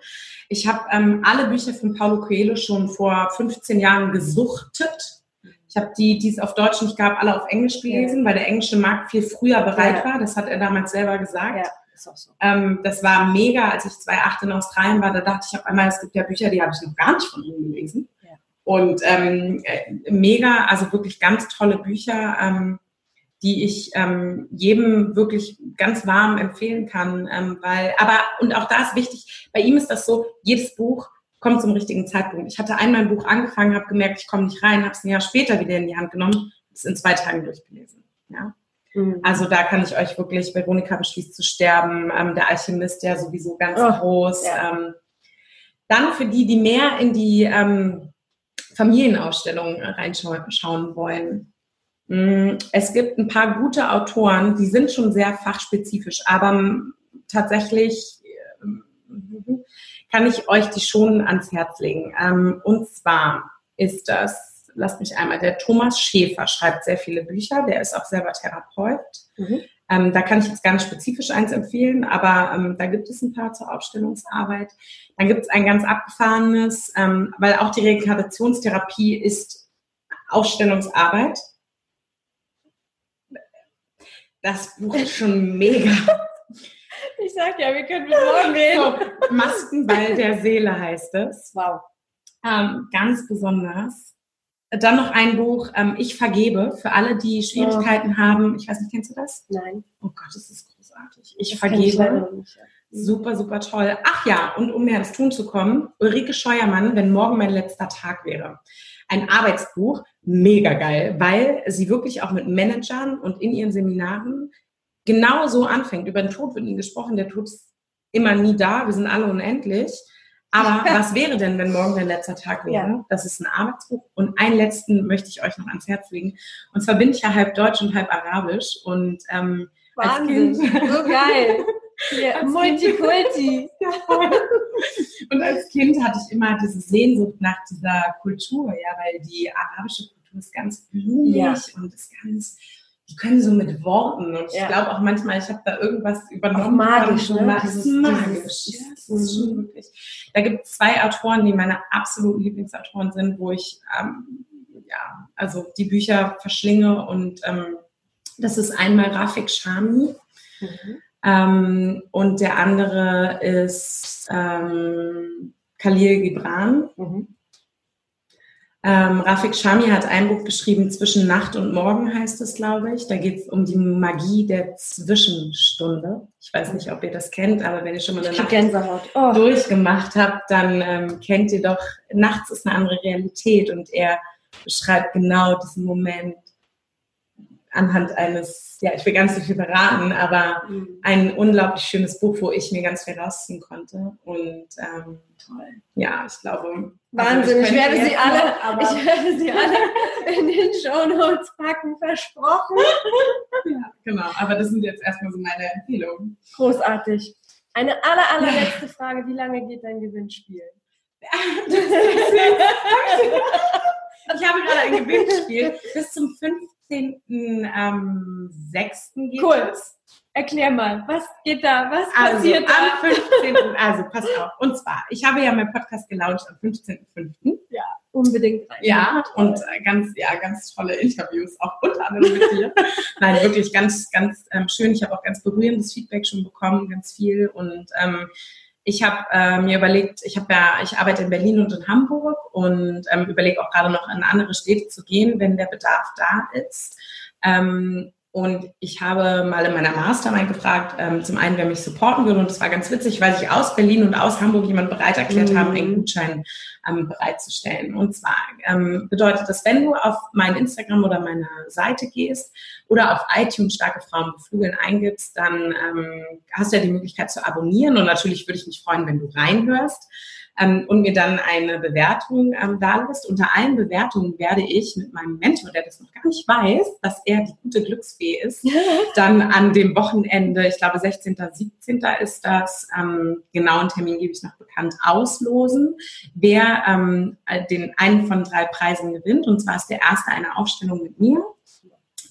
Ich habe ähm, alle Bücher von Paulo Coelho schon vor 15 Jahren gesuchtet. Ich habe die, die es auf Deutsch nicht gab, alle auf Englisch gelesen, weil der englische Markt viel früher bereit ja. war. Das hat er damals selber gesagt. Ja, ist auch so. Ähm, das war mega, als ich 2008 in Australien war. Da dachte ich auf einmal, es gibt ja Bücher, die habe ich noch gar nicht von ihm gelesen. Ja. Und ähm, äh, mega, also wirklich ganz tolle Bücher. Ähm, die ich ähm, jedem wirklich ganz warm empfehlen kann. Ähm, weil, aber, und auch da ist wichtig, bei ihm ist das so, jedes Buch kommt zum richtigen Zeitpunkt. Ich hatte einmal ein Buch angefangen, habe gemerkt, ich komme nicht rein, habe es ein Jahr später wieder in die Hand genommen, es in zwei Tagen durchgelesen. Ja? Mhm. Also da kann ich euch wirklich, Veronika beschließt zu sterben, ähm, der Alchemist, der sowieso ganz oh, groß. Ja. Ähm, dann für die, die mehr in die ähm, Familienausstellung reinschauen wollen, Mm, es gibt ein paar gute Autoren, die sind schon sehr fachspezifisch, aber tatsächlich äh, kann ich euch die schon ans Herz legen. Ähm, und zwar ist das, lasst mich einmal, der Thomas Schäfer schreibt sehr viele Bücher, der ist auch selber Therapeut. Mhm. Ähm, da kann ich jetzt ganz spezifisch eins empfehlen, aber ähm, da gibt es ein paar zur Aufstellungsarbeit. Dann gibt es ein ganz abgefahrenes, ähm, weil auch die Reinkarnationstherapie ist Aufstellungsarbeit das Buch ist schon mega. Ich sag ja, wir können mit morgen reden. So, Maskenball der Seele heißt es. Wow. Ähm, ganz besonders. Dann noch ein Buch, ähm, Ich vergebe, für alle, die Schwierigkeiten oh. haben. Ich weiß nicht, kennst du das? Nein. Oh Gott, das ist großartig. Ich das vergebe. Ich Super, super toll. Ach ja, und um mir ins Tun zu kommen, Ulrike Scheuermann, wenn morgen mein letzter Tag wäre. Ein Arbeitsbuch, mega geil, weil sie wirklich auch mit Managern und in ihren Seminaren genau so anfängt. Über den Tod wird nie gesprochen, der Tod ist immer nie da, wir sind alle unendlich. Aber was wäre denn, wenn morgen dein letzter Tag wäre? Ja. Das ist ein Arbeitsbuch. Und einen letzten möchte ich euch noch ans Herz legen. Und zwar bin ich ja halb deutsch und halb arabisch. Und ähm, Wahnsinn, als kind, so geil. Ja, Multikulti. und als Kind hatte ich immer diese Sehnsucht nach dieser Kultur, ja, weil die arabische Kultur ist ganz blumig ja. und ist ganz die können so mit Worten und ich glaube auch manchmal, ich habe da irgendwas übernommen. Auch magisch, ne? Das ist magisch. Ja, das ist schon wirklich. Da gibt es zwei Autoren, die meine absoluten Lieblingsautoren sind, wo ich ähm, ja also die Bücher verschlinge und ähm, das ist einmal Rafik Shami mhm. ähm, und der andere ist ähm, Khalil Gibran. Mhm. Ähm, Rafik Shami hat ein Buch geschrieben, Zwischen Nacht und Morgen heißt es, glaube ich. Da geht es um die Magie der Zwischenstunde. Ich weiß nicht, ob ihr das kennt, aber wenn ihr schon mal eine Nacht oh. durchgemacht habt, dann ähm, kennt ihr doch, nachts ist eine andere Realität und er beschreibt genau diesen Moment anhand eines, ja, ich will ganz nicht viel verraten, aber mhm. ein unglaublich schönes Buch, wo ich mir ganz viel rausziehen konnte. Und ähm, toll. Ja, ich glaube. Wahnsinn, also ich, ich werde sie alle, ich werde sie alle in den Show Notes packen, versprochen. ja, genau. Aber das sind jetzt erstmal so meine Empfehlungen. Großartig. Eine aller, allerletzte Frage: Wie lange geht dein Gewinnspiel? ich habe gerade ein Gewinnspiel bis zum 5. 15.06. Ähm, geht cool. es. Erklär mal, was geht da? Was also, passiert da? Am 15. also pass auf. Und zwar, ich habe ja meinen Podcast gelauncht am 15.05. Ja, unbedingt rein. Ja, und äh, ganz, ja, ganz tolle Interviews, auch unter anderem mit dir. Nein, wirklich ganz, ganz ähm, schön. Ich habe auch ganz berührendes Feedback schon bekommen, ganz viel. Und ähm, ich habe äh, mir überlegt, ich habe ja, ich arbeite in Berlin und in Hamburg und ähm, überlege auch gerade noch in andere Städte zu gehen, wenn der Bedarf da ist. Ähm, und ich habe mal in meiner Mastermind gefragt, ähm, zum einen, wer mich supporten würde. Und das war ganz witzig, weil sich aus Berlin und aus Hamburg jemand bereit erklärt mhm. haben, einen Gutschein ähm, bereitzustellen. Und zwar ähm, bedeutet das, wenn du auf mein Instagram oder meine Seite gehst oder auf iTunes starke Frauen beflügeln eingibst, dann ähm, hast du ja die Möglichkeit zu abonnieren. Und natürlich würde ich mich freuen, wenn du reinhörst ähm, und mir dann eine Bewertung ähm, da lässt. Unter allen Bewertungen werde ich mit meinem Mentor, der das noch gar nicht weiß, dass er die gute Glücksfee ist, dann an dem Wochenende, ich glaube 16., 17. ist das, ähm, genauen Termin gebe ich noch bekannt, auslosen, wer ähm, den einen von drei Preisen gewinnt. Und zwar ist der erste eine Aufstellung mit mir.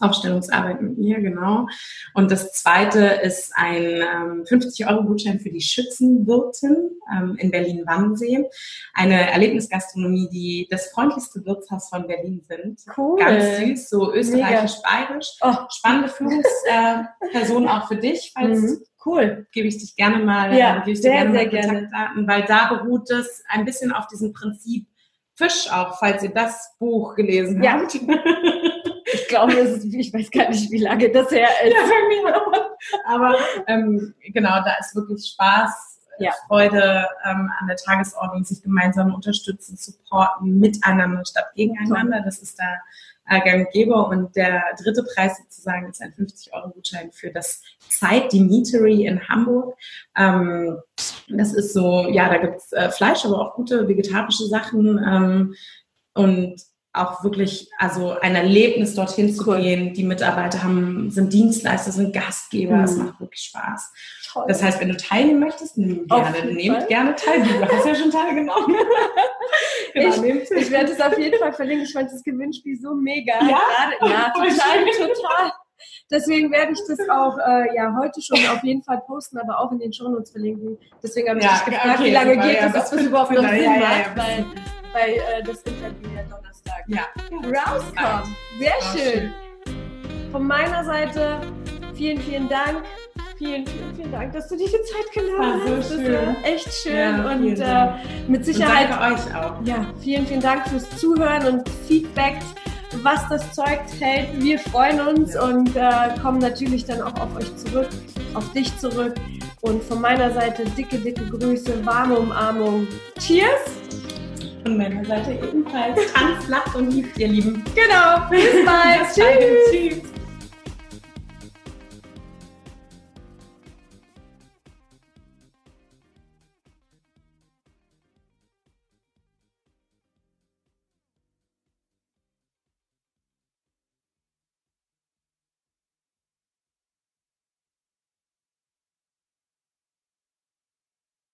Aufstellungsarbeit mit mir, genau. Und das zweite ist ein ähm, 50-Euro-Gutschein für die Schützenwirtin ähm, in Berlin-Wannsee. Eine Erlebnisgastronomie, die das freundlichste Wirtshaus von Berlin sind. Cool. Ganz süß, so österreichisch-bayerisch. Oh. Spannende Führungsperson äh, auch für dich, falls mhm. Cool. Gebe ich dich gerne mal, ja, gebe ich sehr, dir gerne sehr mal Kontaktdaten, weil da beruht es ein bisschen auf diesem Prinzip Fisch auch, falls ihr das Buch gelesen ja. habt. Ich glaube, ist, ich weiß gar nicht, wie lange das her ist. Ja, Aber ähm, genau, da ist wirklich Spaß, ja. Freude ähm, an der Tagesordnung, sich gemeinsam unterstützen, supporten, miteinander statt gegeneinander. Das ist da äh, gang Und der dritte Preis sozusagen ist ein 50-Euro-Gutschein für das Zeit Dimitri in Hamburg. Ähm, das ist so, ja, da gibt's äh, Fleisch, aber auch gute vegetarische Sachen. Ähm, und auch wirklich, also ein Erlebnis dorthin zu cool. gehen. Die Mitarbeiter haben, sind Dienstleister, sind Gastgeber. Mhm. Es macht wirklich Spaß. Toll. Das heißt, wenn du teilnehmen möchtest, nimm gerne, nehmt gerne teil. Du hast ja schon teilgenommen. genau, ich, ich werde es auf jeden Fall verlinken. Ich fand das Gewinnspiel so mega. Ja, Gerade, ja total, total. Deswegen werde ich das auch äh, ja heute schon auf jeden Fall posten, aber auch in den Shownotes verlinken. Deswegen habe ich ja, dich gefragt, okay, wie lange super, geht ja, das, bis das überhaupt noch Sinn macht, weil, weil äh, das Interview ja Donnerstag ja. rauskommt. Sehr schön. schön. Von meiner Seite vielen, vielen Dank Vielen, vielen, vielen Dank, dass du dir die Zeit genommen hast. So das schön. war echt schön Ja, und äh, mit Sicherheit. Und danke euch auch. Ja, vielen, vielen Dank fürs Zuhören und Feedback, was das Zeug hält. Wir freuen uns Ja. und äh, kommen natürlich dann auch auf euch zurück, auf dich zurück. Und von meiner Seite dicke, dicke Grüße, warme Umarmung. Cheers! Von meiner Seite ebenfalls. Tanzt, lacht und liebt, ihr Lieben. Genau, bis bald. Bis bald. Tschüss.